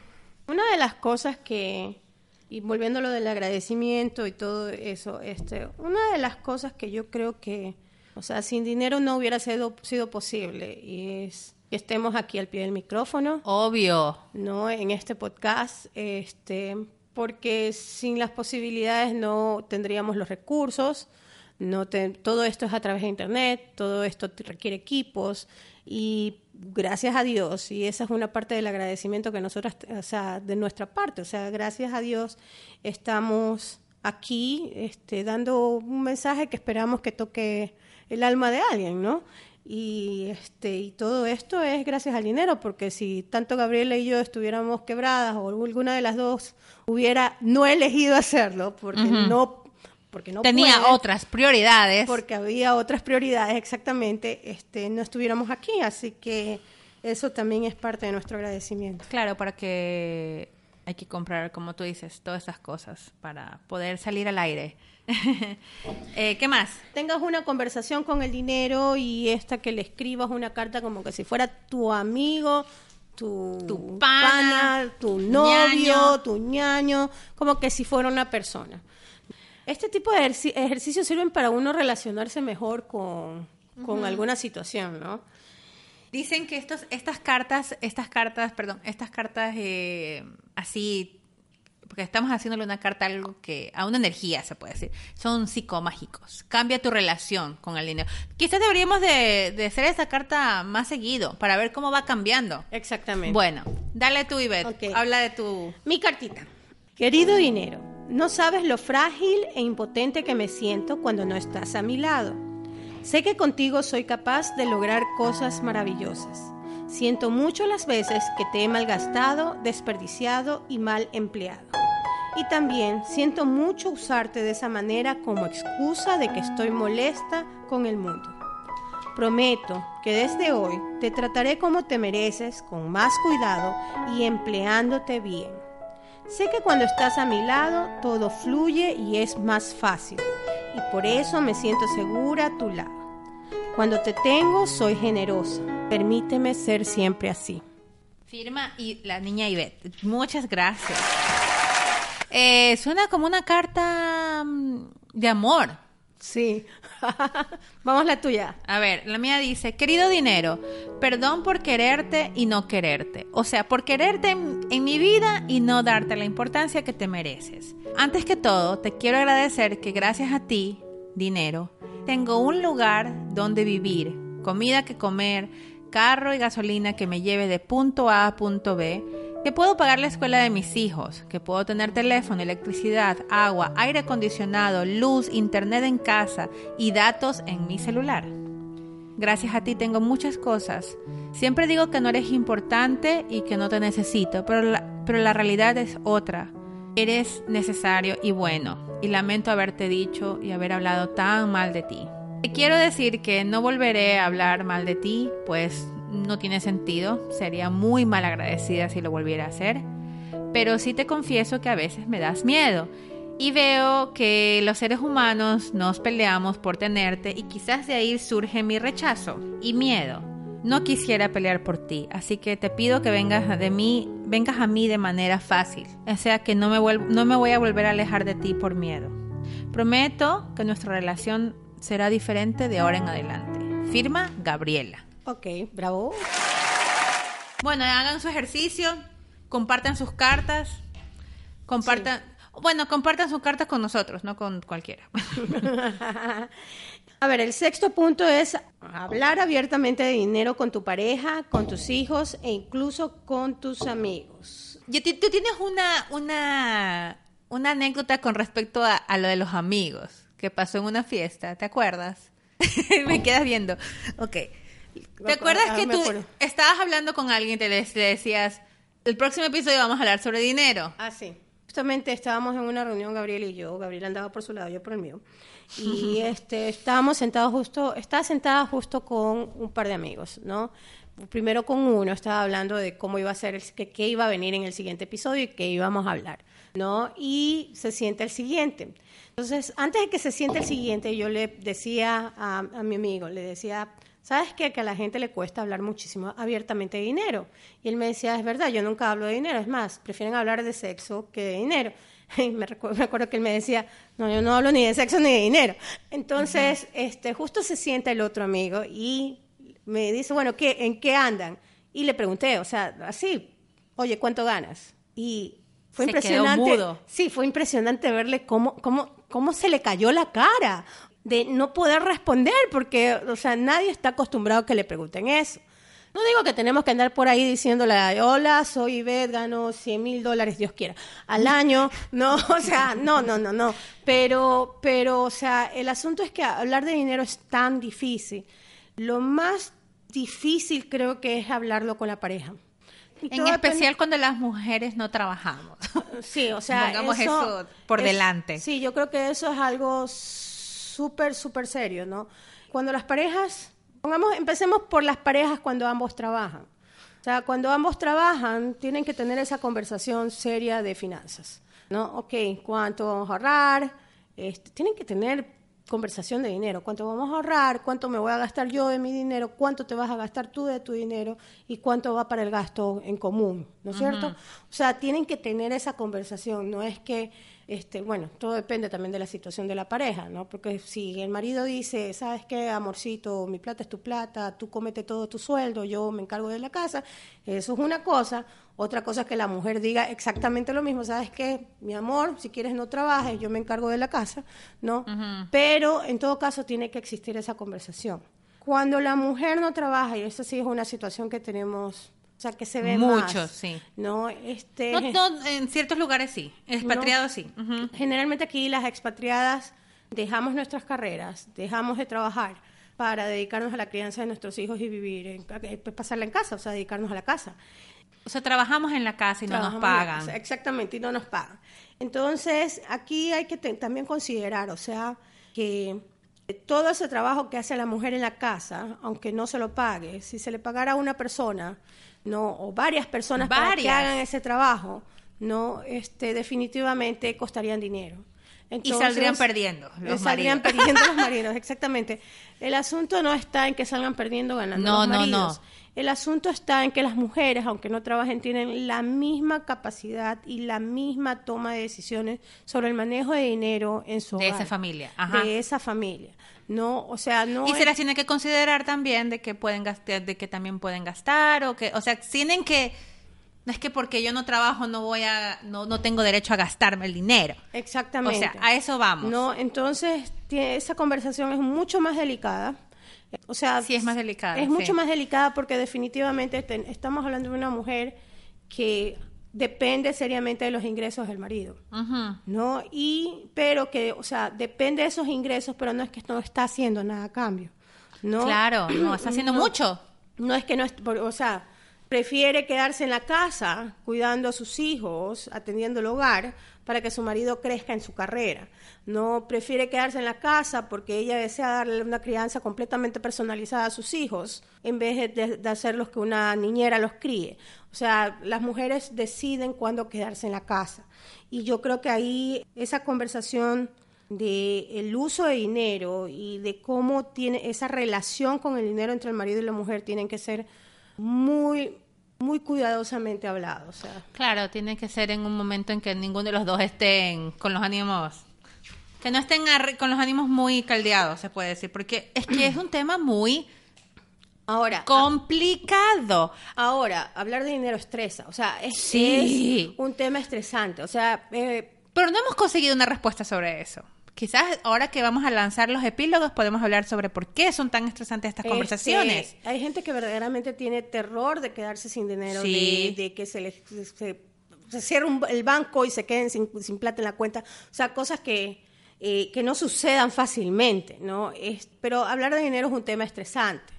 una de las cosas que, y volviendo a lo del agradecimiento y todo eso, este, una de las cosas que yo creo que, o sea, sin dinero no hubiera sido, sido posible y es que estemos aquí al pie del micrófono,
Obvio.
¿no? En este podcast, este, porque sin las posibilidades no tendríamos los recursos, no te- todo esto es a través de internet, todo esto requiere equipos y gracias a Dios, y esa es una parte del agradecimiento que nosotros, o sea, de nuestra parte, o sea, gracias a Dios estamos aquí este, dando un mensaje que esperamos que toque el alma de alguien, ¿no? Y, este, y todo esto es gracias al dinero, porque si tanto Gabriela y yo estuviéramos quebradas o alguna de las dos hubiera no elegido hacerlo, porque no porque no
Tenía
puede,
otras prioridades.
porque había otras prioridades exactamente, este, no estuviéramos aquí, así que eso también es parte de nuestro agradecimiento.
Claro, para que hay que comprar, como tú dices, todas esas cosas para poder salir al aire. Eh, ¿Qué más?
tengas una conversación con el dinero y esta que le escribas una carta como que si fuera tu amigo, tu,
Tu pana,
tu novio,
ñaño.
tu ñaño, como que si fuera una persona. Este tipo de ejerci- ejercicios sirven para uno relacionarse mejor con, con alguna situación, ¿no?
Dicen que estos, estas cartas, estas cartas, perdón, estas cartas eh, así, porque estamos haciéndole una carta a algo que, a una energía se puede decir, son psicomágicos. Cambia tu relación con el dinero. Quizás deberíamos de, de hacer esta carta más seguido para ver cómo va cambiando.
Exactamente.
Bueno, dale tú, Ivette.
Ok.
Habla de tu...
Mi cartita. Querido dinero, no sabes lo frágil e impotente que me siento cuando no estás a mi lado. Sé que contigo soy capaz de lograr cosas maravillosas. Siento mucho las veces que te he malgastado, desperdiciado y mal empleado. Y también siento mucho usarte de esa manera como excusa de que estoy molesta con el mundo. Prometo que desde hoy te trataré como te mereces, con más cuidado y empleándote bien. Sé que cuando estás a mi lado todo fluye y es más fácil, y por eso me siento segura a tu lado. Cuando te tengo soy generosa, permíteme ser siempre así.
Firma y la niña Ivette. Muchas gracias. Eh, suena como una carta mm, de amor.
Sí. Vamos la tuya.
A ver, la mía dice, querido dinero, perdón por quererte y no quererte. O sea, por quererte en, mi vida y no darte la importancia que te mereces. Antes que todo, te quiero agradecer que gracias a ti, dinero, tengo un lugar donde vivir, comida que comer, carro y gasolina que me lleve de punto A a punto B, que puedo pagar la escuela de mis hijos, que puedo tener teléfono, electricidad, agua, aire acondicionado, luz, internet en casa y datos en mi celular. Gracias a ti tengo muchas cosas. Siempre digo que no eres importante y que no te necesito, pero la, pero la realidad es otra. Eres necesario y bueno, y lamento haberte dicho y haber hablado tan mal de ti. Te quiero decir que no volveré a hablar mal de ti, pues no tiene sentido, sería muy mal agradecida si lo volviera a hacer, pero sí te confieso que a veces me das miedo Y veo que los seres humanos nos peleamos por tenerte y quizás de ahí surge mi rechazo y miedo. No quisiera pelear por ti, así que te pido que vengas de mí, vengas a mí de manera fácil. O sea que no me, no me voy a volver a alejar de ti por miedo. Prometo que nuestra relación será diferente de ahora en adelante. Firma Gabriela.
Ok, bravo.
Bueno, hagan su ejercicio, compartan sus cartas, compartan, bueno, compartan sus cartas con nosotros, no con cualquiera.
A ver, el sexto punto es hablar abiertamente de dinero con tu pareja, con tus hijos e incluso con tus amigos.
Tú tienes una, una, una anécdota con respecto a, a lo de los amigos que pasó en una fiesta, ¿te acuerdas? Me quedas viendo. Ok. ¿Te acuerdas
Ah,
que tú
acuerdo.
estabas hablando con alguien y te le decías, el próximo episodio vamos a hablar sobre dinero?
Ah, sí. Justamente estábamos en una reunión, Gabriel y yo. Gabriel andaba por su lado, yo por el mío. Y este, estábamos sentados justo, estaba sentada justo con un par de amigos, ¿no? Primero con uno, estaba hablando de cómo iba a ser, el, que, qué iba a venir en el siguiente episodio y qué íbamos a hablar, ¿no? Y se siente el siguiente. Entonces, antes de que se siente el siguiente, yo le decía a, a mi amigo, le decía, ¿sabes qué? Que a la gente le cuesta hablar muchísimo abiertamente de dinero. Y él me decía, es verdad, yo nunca hablo de dinero, es más, prefieren hablar de sexo que de dinero. Y me, recuerdo, me acuerdo que él me decía, no, yo no hablo ni de sexo ni de dinero. Entonces, este, justo se sienta el otro amigo y me dice, bueno, ¿qué, ¿en qué andan? Y le pregunté, o sea, así, oye, ¿cuánto ganas? Y fue
Se quedó
impresionante.
mudo.
Sí, fue impresionante verle cómo, cómo, cómo se le cayó la cara de no poder responder, porque, o sea, nadie está acostumbrado a que le pregunten eso. No digo que tenemos que andar por ahí diciéndole, hola, soy Ivette, gano 100 mil dólares, Dios quiera, al año. No, o sea, no, no, no, no. Pero, pero, o sea, el asunto es que hablar de dinero es tan difícil. Lo más difícil creo que es hablarlo con la pareja.
En especial cuando las mujeres no trabajamos.
Sí, o sea,
Pongamos eso por delante.
Sí, yo creo que eso es algo súper, súper serio, ¿no? Cuando las parejas, pongamos, empecemos por las parejas cuando ambos trabajan. O sea, cuando ambos trabajan, tienen que tener esa conversación seria de finanzas, ¿no? Ok, ¿cuánto vamos a ahorrar? Este, tienen que tener conversación de dinero, cuánto vamos a ahorrar, cuánto me voy a gastar yo de mi dinero, cuánto te vas a gastar tú de tu dinero y cuánto va para el gasto en común, ¿no es cierto? O sea, tienen que tener esa conversación, no es que, este, bueno, todo depende también de la situación de la pareja, ¿no? Porque si el marido dice, ¿sabes qué, amorcito? Mi plata es tu plata, tú comete todo tu sueldo, yo me encargo de la casa, eso es una cosa. Otra cosa es que la mujer diga exactamente lo mismo, ¿sabes qué? Mi amor, si quieres no trabajes, yo me encargo de la casa, ¿no? Pero en todo caso tiene que existir esa conversación. Cuando la mujer no trabaja, y eso sí es una situación que tenemos, o sea, que se ve
Mucho,
más,
sí.
¿no? Este,
No, no, en ciertos lugares sí. Expatriados sí.
Generalmente aquí las expatriadas dejamos nuestras carreras, dejamos de trabajar para dedicarnos a la crianza de nuestros hijos y vivir, en, eh, pasarla en casa, o sea, dedicarnos a la casa.
O sea, trabajamos en la casa y no nos pagan.
casa, Exactamente, y no nos pagan. Entonces, aquí hay que también considerar, o sea, que todo ese trabajo que hace la mujer en la casa, aunque no se lo pague, si se le pagara a una persona, no, o varias personas para que hagan ese trabajo, no, este, definitivamente costarían dinero.
Y saldrían perdiendo los
eh, saldrían
maridos.
perdiendo los maridos, exactamente. El asunto no está en que salgan perdiendo ganando
No,
los
no,
maridos.
no.
El asunto está en que las mujeres, aunque no trabajen, tienen la misma capacidad y la misma toma de decisiones sobre el manejo de dinero en su
De
hogar.
esa familia, ajá.
De esa familia. No, o sea, no
Y se las tiene que considerar también de que pueden gastar, de que también pueden gastar o que, o sea, tienen que no es que porque yo no trabajo no voy a no, no tengo derecho a gastarme el dinero.
Exactamente.
O sea, a eso vamos.
No, entonces tiene- esa conversación es mucho más delicada. O sea,
Sí, es más delicada,
Es
sí.
mucho más delicada porque definitivamente estamos hablando de una mujer que depende seriamente de los ingresos del marido. ¿no? Y, pero que, o sea, depende de esos ingresos, pero no es que no está haciendo nada a cambio, ¿no?
Claro, no, está haciendo
No.
mucho.
No es que no, es, o sea, prefiere quedarse en la casa cuidando a sus hijos, atendiendo el hogar, para que su marido crezca en su carrera. No prefiere quedarse en la casa porque ella desea darle una crianza completamente personalizada a sus hijos, en vez de, de hacer los que una niñera los críe. O sea, las mujeres deciden cuándo quedarse en la casa. Y yo creo que ahí esa conversación de el uso de dinero y de cómo tiene esa relación con el dinero entre el marido y la mujer tienen que ser muy muy cuidadosamente hablado. O sea.
Claro, tiene que ser en un momento en que ninguno de los dos estén con los ánimos, que no estén con los ánimos muy caldeados, se puede decir, porque es que es un tema muy
Ahora,
complicado.
Ahora, hablar de dinero estresa, o sea, es, es un tema estresante, o sea,
eh, pero no hemos conseguido una respuesta sobre eso. Quizás ahora que vamos a lanzar los epílogos podemos hablar sobre por qué son tan estresantes estas este, conversaciones.
Hay gente que verdaderamente tiene terror de quedarse sin dinero, de, que se les se, cierre el banco y se queden sin, sin, plata en la cuenta. O sea, cosas que, eh, que no sucedan fácilmente, ¿no? Es, pero hablar de dinero es un tema estresante.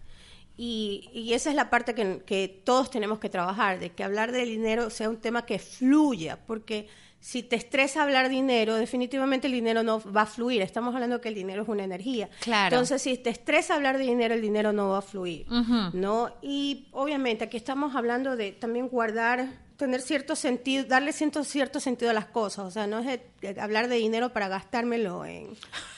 Y, y, esa es la parte que, que, todos tenemos que trabajar, de que hablar de dinero sea un tema que fluya, porque si te estresa hablar dinero, definitivamente el dinero no va a fluir. Estamos hablando que el dinero es una energía.
Claro.
Entonces, si te estresa hablar de dinero, el dinero no va a fluir, ¿no? Y obviamente aquí estamos hablando de también guardar, tener cierto sentido, darle cierto, cierto sentido a las cosas. O sea, no es hablar de dinero para gastármelo en,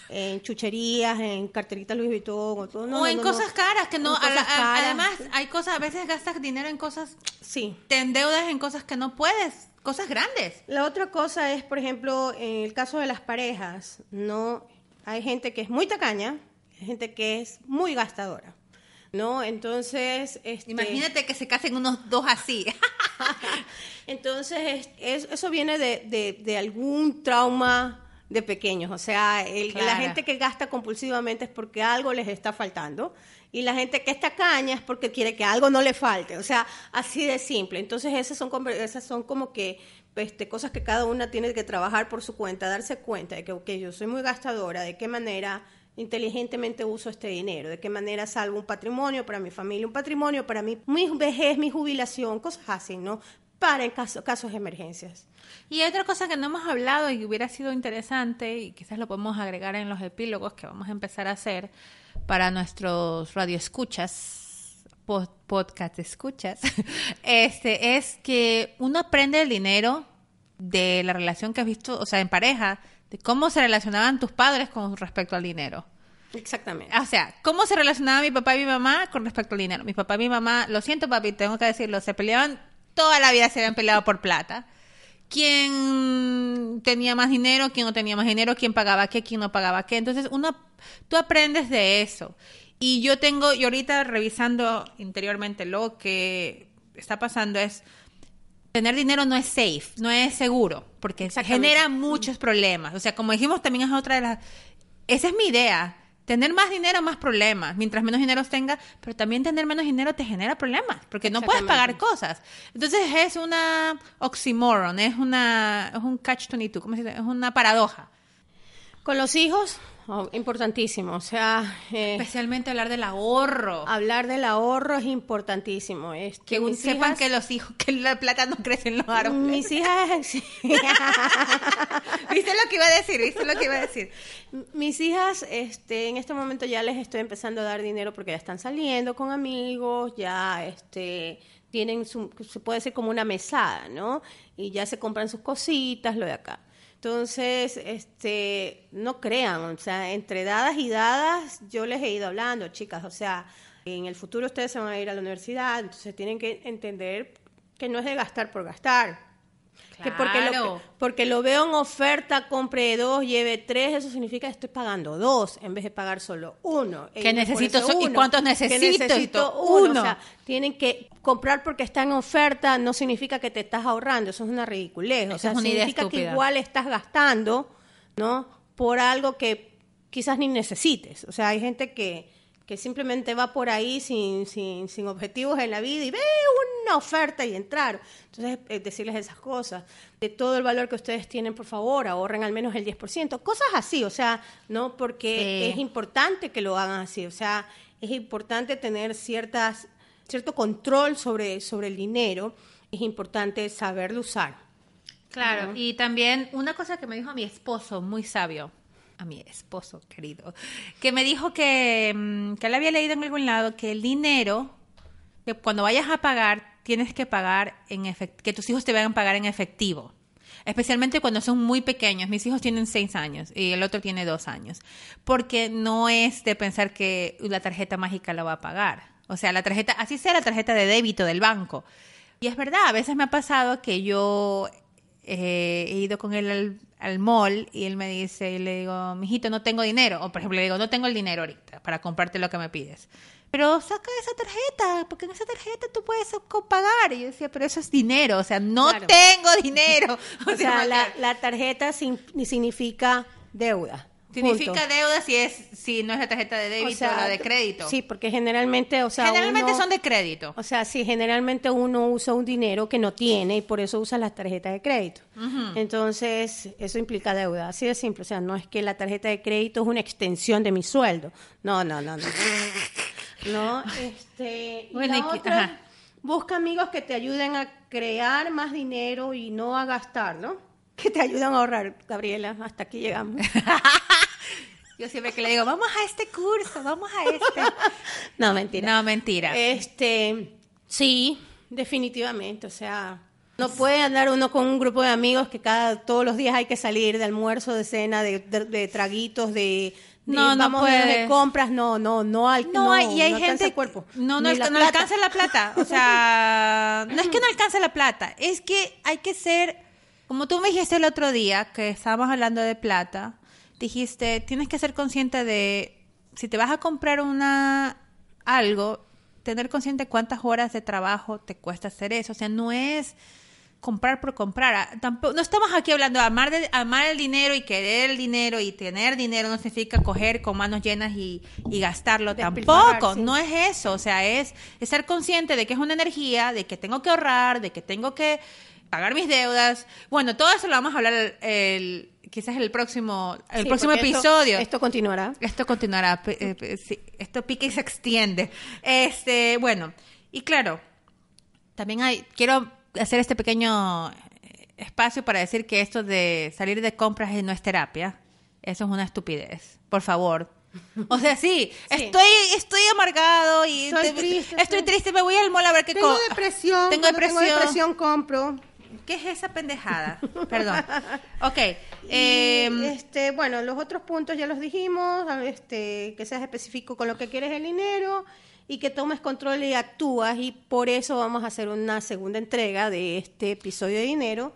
en chucherías, en carteritas Louis Vuitton o todo.
No, o en cosas caras, que no. Además, hay cosas, a veces gastas dinero en cosas.
Sí.
Te endeudas en cosas que no puedes cosas grandes.
La otra cosa es, por ejemplo, en el caso de las parejas, no hay gente que es muy tacaña, hay gente que es muy gastadora. ¿No? Entonces, este...
imagínate que se casen unos dos así.
Entonces, eso viene de, de, algún trauma de pequeños. O sea, la gente que gasta compulsivamente es porque algo les está faltando y la gente que está caña es porque quiere que algo no le falte, o sea, así de simple. Entonces esas son, esas son como que este, cosas que cada una tiene que trabajar por su cuenta, darse cuenta de que okay, yo soy muy gastadora, de qué manera inteligentemente uso este dinero, de qué manera salvo un patrimonio para mi familia, un patrimonio para mi, mi vejez, mi jubilación, cosas así, ¿no? Para en caso, casos de emergencias.
Y hay otra cosa que no hemos hablado y que hubiera sido interesante y quizás lo podemos agregar en los epílogos que vamos a empezar a hacer, para nuestros radioescuchas, podcast escuchas, este, es que uno aprende el dinero de la relación que has visto, o sea, en pareja, de cómo se relacionaban tus padres con respecto al dinero.
Exactamente.
O sea, ¿cómo se relacionaba mi papá y mi mamá con respecto al dinero? Mi papá y mi mamá, lo siento papi, tengo que decirlo, se peleaban, toda la vida se habían peleado por plata. ¿Quién tenía más dinero? ¿Quién no tenía más dinero? ¿Quién pagaba qué? ¿Quién no pagaba qué? Entonces, uno Tú aprendes de eso. Y yo tengo, y ahorita revisando interiormente lo que está pasando es, tener dinero no es safe, no es seguro, porque genera muchos problemas. O sea, como dijimos, también es otra de las... Esa es mi idea. Tener más dinero, más problemas. Mientras menos dinero tengas, pero también tener menos dinero te genera problemas, porque no puedes pagar cosas. Entonces es una oxymoron, es, una, es un catch-22, ¿cómo se dice? Es una paradoja.
Con los hijos, Oh, importantísimo, o sea...
Eh, Especialmente hablar del ahorro.
Hablar del ahorro es importantísimo. Es
que sepan que los hijos, que la plata no crece en los árboles.
Mis hijas...
¿Viste lo que iba a decir? ¿Viste lo que iba a decir?
Mis hijas, este, en este momento ya les estoy empezando a dar dinero porque ya están saliendo con amigos, ya, este tienen su, se puede decir como una mesada, ¿no? Y ya se compran sus cositas, lo de acá. Entonces, este, no crean, o sea, entre dadas y dadas, yo les he ido hablando, chicas, o sea, en el futuro ustedes se van a ir a la universidad, entonces tienen que entender que no es de gastar por gastar, porque, lo, porque lo veo en oferta, compre dos, lleve tres, eso significa que estoy pagando dos en vez de pagar solo uno.
¿Qué necesito? ¿Y cuántos necesito?
necesito uno. O sea, tienen que comprar porque está en oferta, no significa que te estás ahorrando, eso es una ridiculez. o sea, significa que igual estás gastando, ¿no? Por algo que quizás ni necesites. O sea, hay gente que que simplemente va por ahí sin, sin, sin objetivos en la vida y ve una oferta y entrar. Entonces, eh, decirles esas cosas. De todo el valor que ustedes tienen, por favor, ahorren al menos el 10%. Cosas así, o sea, ¿no? Porque es importante que lo hagan así. O sea, es importante tener ciertas cierto control sobre, sobre el dinero, es importante saberlo usar.
Claro, y también una cosa que me dijo mi esposo, muy sabio, a mi esposo querido, que me dijo que, mm, que él había leído en algún lado que el dinero, que cuando vayas a pagar, tienes que pagar en efectivo, que tus hijos te vayan a pagar en efectivo. Especialmente cuando son muy pequeños. Mis hijos tienen seis años y el otro tiene dos años. Porque no es de pensar que la tarjeta mágica la va a pagar. O sea, la tarjeta, así sea la tarjeta de débito del banco. Y es verdad, a veces me ha pasado que yo eh, he ido con él al, al mall y él me dice, y le digo, mijito, no tengo dinero. O por ejemplo, le digo, no tengo el dinero ahorita para comprarte lo que me pides. Pero saca esa tarjeta, porque en esa tarjeta tú puedes pagar. Y yo decía, pero eso es dinero, o sea, no
Claro.
tengo dinero.
O sea, la,
porque
la tarjeta sin- significa deuda.
Significa deuda si es si no es la tarjeta de débito o,
sea,
la de crédito.
Sí, porque generalmente, o sea,
Generalmente
uno-
son de crédito.
O sea, sí, generalmente uno usa un dinero que no tiene y por eso usa las tarjetas de crédito. Entonces, eso implica deuda. Así de simple. O sea, no es que la tarjeta de crédito es una extensión de mi sueldo. No, no, no, no. No, este.
Bueno,
la otra,
ajá.
busca amigos que te ayuden a crear más dinero y no a gastar, ¿no? Que te ayudan a ahorrar, Gabriela. Hasta aquí llegamos.
Yo siempre que le digo, vamos a este curso, vamos a este.
No, mentira.
No, mentira.
Este, sí, definitivamente. O sea, no puede andar uno con un grupo de amigos que cada todos los días hay que salir de almuerzo, de cena, de, de- de traguitos, de, de
No, no
de- compras. No, no, no, al,
No, hay, y hay
no alcanza
gente
el cuerpo.
no no, no alcanza la plata o sea no es que no alcanza la plata es que hay que ser como tú me dijiste el otro día que estábamos hablando de plata dijiste tienes que ser consciente de si te vas a comprar una algo tener consciente cuántas horas de trabajo te cuesta hacer eso o sea no es comprar por comprar. Ah, Tampoco, no estamos aquí hablando de amar, de amar el dinero y querer el dinero y tener dinero no significa coger con manos llenas y, y gastarlo tampoco.
sí.
No es eso. O sea, es, es ser consciente de que es una energía, de que tengo que ahorrar, de que tengo que pagar mis deudas. Bueno, todo eso lo vamos a hablar el, el- quizás el próximo, el
Sí,
próximo
esto-
episodio.
Esto, continuará.
Esto continuará, eh, sí, esto pica y se extiende. Este, bueno, y claro, también hay, quiero hacer este pequeño eh, espacio para decir que esto de salir de compras no es terapia. Eso es una estupidez. Por favor. O sea, sí,
Sí.
estoy estoy amargado y
Estoy
te-
triste,
estoy triste, me voy al mall a ver qué
Tengo depresión.
Tengo depresión.
Tengo depresión, compro.
¿Qué es esa pendejada? Perdón. Ok.
Y,
em,
este, bueno, los otros puntos ya los dijimos, este, que seas específico con lo que quieres el dinero y que tomes control y actúas y por eso vamos a hacer una segunda entrega de este episodio de dinero,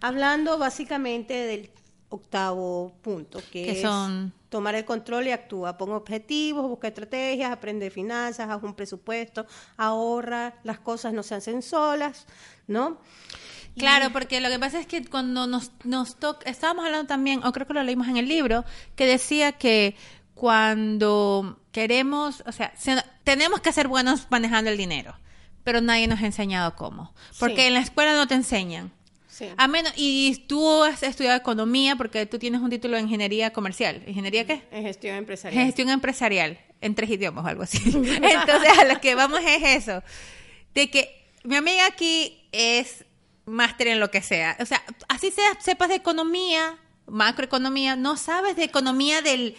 hablando básicamente del octavo punto, que, es
son-
tomar el control y actúa, pon objetivos, busca estrategias, aprende finanzas, haz un presupuesto, ahorra, las cosas no se hacen solas, ¿no?
Claro, porque lo que pasa es que cuando nos, nos toca, estábamos hablando también, o creo que lo leímos en el libro, que decía que cuando queremos, o sea, se- tenemos que ser buenos manejando el dinero, pero nadie nos ha enseñado cómo. Porque
Sí.
en la escuela no te enseñan.
Sí.
A menos, y tú has estudiado economía porque tú tienes un título de ingeniería comercial. ¿Ingeniería qué?
En gestión empresarial.
Gestión empresarial, en tres idiomas o algo así. Entonces, a lo que vamos es eso. De que mi amiga aquí es máster en lo que sea. O sea, así sea, sepas de economía, macroeconomía, no sabes de economía del,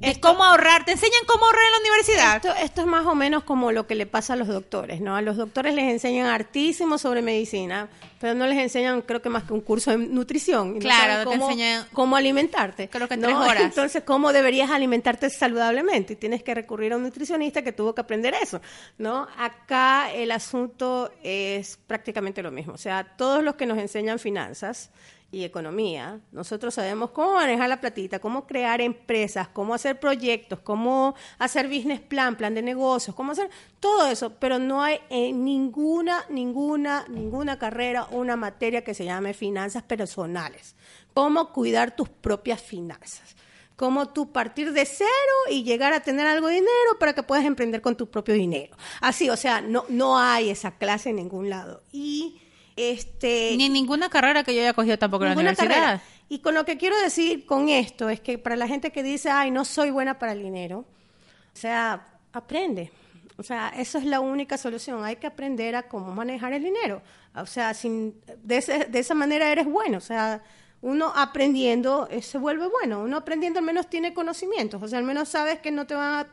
de
Esto-
cómo ahorrar. Te enseñan cómo ahorrar en la universidad.
Esto, esto es más o menos como lo que le pasa a los doctores, ¿no? A los doctores les enseñan hartísimo sobre medicina, pero no les enseñan, creo que más que un curso de nutrición. y no
Claro,
saben
te
cómo,
enseñan-
cómo alimentarte.
Creo que
¿no?
horas.
Entonces, ¿cómo deberías alimentarte saludablemente? Y tienes que recurrir a un nutricionista que tuvo que aprender eso, ¿no? Acá el asunto es prácticamente lo mismo. O sea, todos los que nos enseñan finanzas y economía, nosotros sabemos cómo manejar la platita, cómo crear empresas, cómo hacer proyectos, cómo hacer business plan, plan de negocios, cómo hacer todo eso, pero no hay en ninguna, ninguna, ninguna carrera una materia que se llame finanzas personales. Cómo cuidar tus propias finanzas. Cómo tú partir de cero y llegar a tener algo de dinero para que puedas emprender con tu propio dinero. Así, o sea, no, no hay esa clase en ningún lado. Y este
Ni ninguna carrera que yo haya cogido tampoco en la universidad.
carrera. Y con lo que quiero decir con esto es que para la gente que dice, ay, no soy buena para el dinero, o sea, aprende. O sea, eso es la única solución. Hay que aprender a cómo manejar el dinero. O sea, sin, de, ese- de esa manera eres bueno. O sea, uno aprendiendo eh, se vuelve bueno. Uno aprendiendo al menos tiene conocimientos. O sea, al menos sabes que no te van a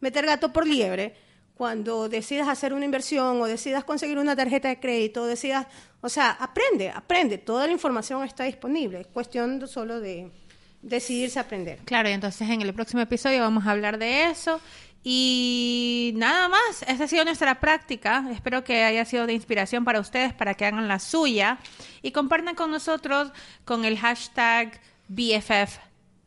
meter gato por liebre cuando decidas hacer una inversión o decidas conseguir una tarjeta de crédito, o decidas, o sea, aprende, aprende. Toda la información está disponible. Es cuestión solo de decidirse a aprender.
Claro, y entonces en el próximo episodio vamos a hablar de eso. Y nada más, esta ha sido nuestra práctica. Espero que haya sido de inspiración para ustedes, para que hagan la suya y compartan con nosotros con el hashtag BFF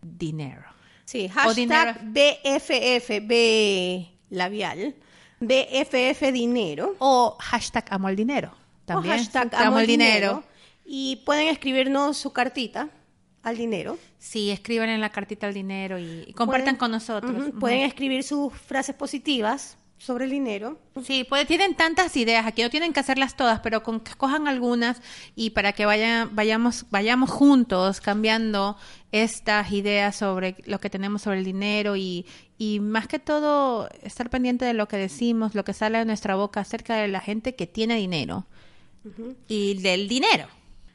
Dinero.
Sí,
O dinero.
hashtag BFF, B labial, BFF dinero.
O hashtag Amo el Dinero. También.
O hashtag
Amo
amo
el dinero.
Y pueden escribirnos su cartita al dinero.
Sí, escriban en la cartita al dinero y, y compartan
Pueden-
con nosotros.
Pueden escribir sus frases positivas sobre el dinero.
Sí, pues tienen tantas ideas, aquí no tienen que hacerlas todas, pero con que escojan algunas y para que vayan, vayamos, vayamos juntos cambiando estas ideas sobre lo que tenemos sobre el dinero y, y más que todo estar pendiente de lo que decimos, lo que sale de nuestra boca acerca de la gente que tiene dinero y del dinero.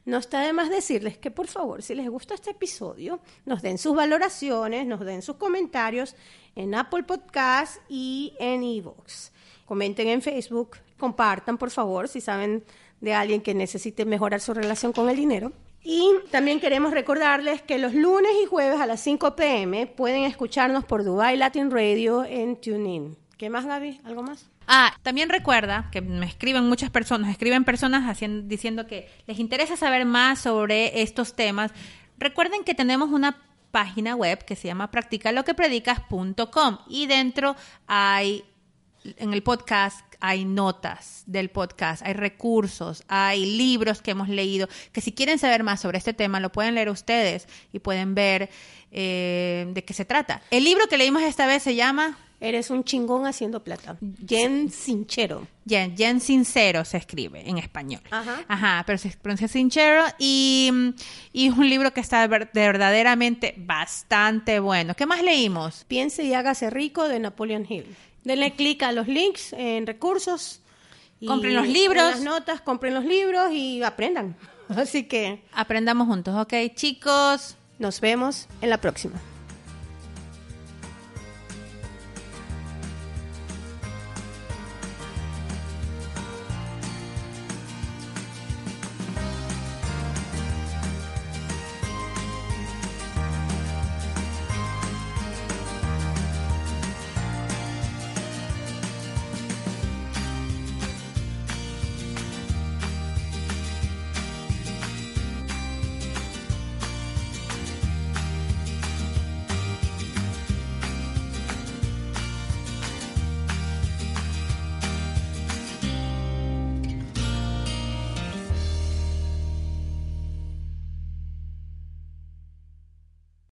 No está de más decirles que por favor, si les gusta este episodio, nos den sus valoraciones, nos den sus comentarios en Apple Podcast y en Evox. Comenten en Facebook, compartan por favor si saben de alguien que necesite mejorar su relación con el dinero. Y también queremos recordarles que los lunes y jueves a las 5 pm pueden escucharnos por Dubai Latin Radio en TuneIn. ¿Qué más, Gaby? ¿Algo más?
Ah, también recuerda que me escriben muchas personas, escriben personas haciendo, diciendo que les interesa saber más sobre estos temas. Recuerden que tenemos una página web que se llama practicaloquepredicas.com y dentro hay, en el podcast hay notas del podcast, hay recursos, hay libros que hemos leído, que si quieren saber más sobre este tema lo pueden leer ustedes y pueden ver eh, de qué se trata. El libro que leímos esta vez se llama...
Eres un chingón haciendo plata. Jen Sinchero.
Jen, Jen Sincero se escribe en español.
Ajá.
pero se pronuncia Sincero y, mm, y es un libro que está ver- de verdaderamente bastante bueno. ¿Qué más leímos?
Piense y hágase rico de Napoleon Hill. Denle clic a los links en recursos. y
Compren los libros.
las notas, compren los libros y aprendan. Así que
Aprendamos juntos, ¿ok? Chicos,
nos vemos en la próxima.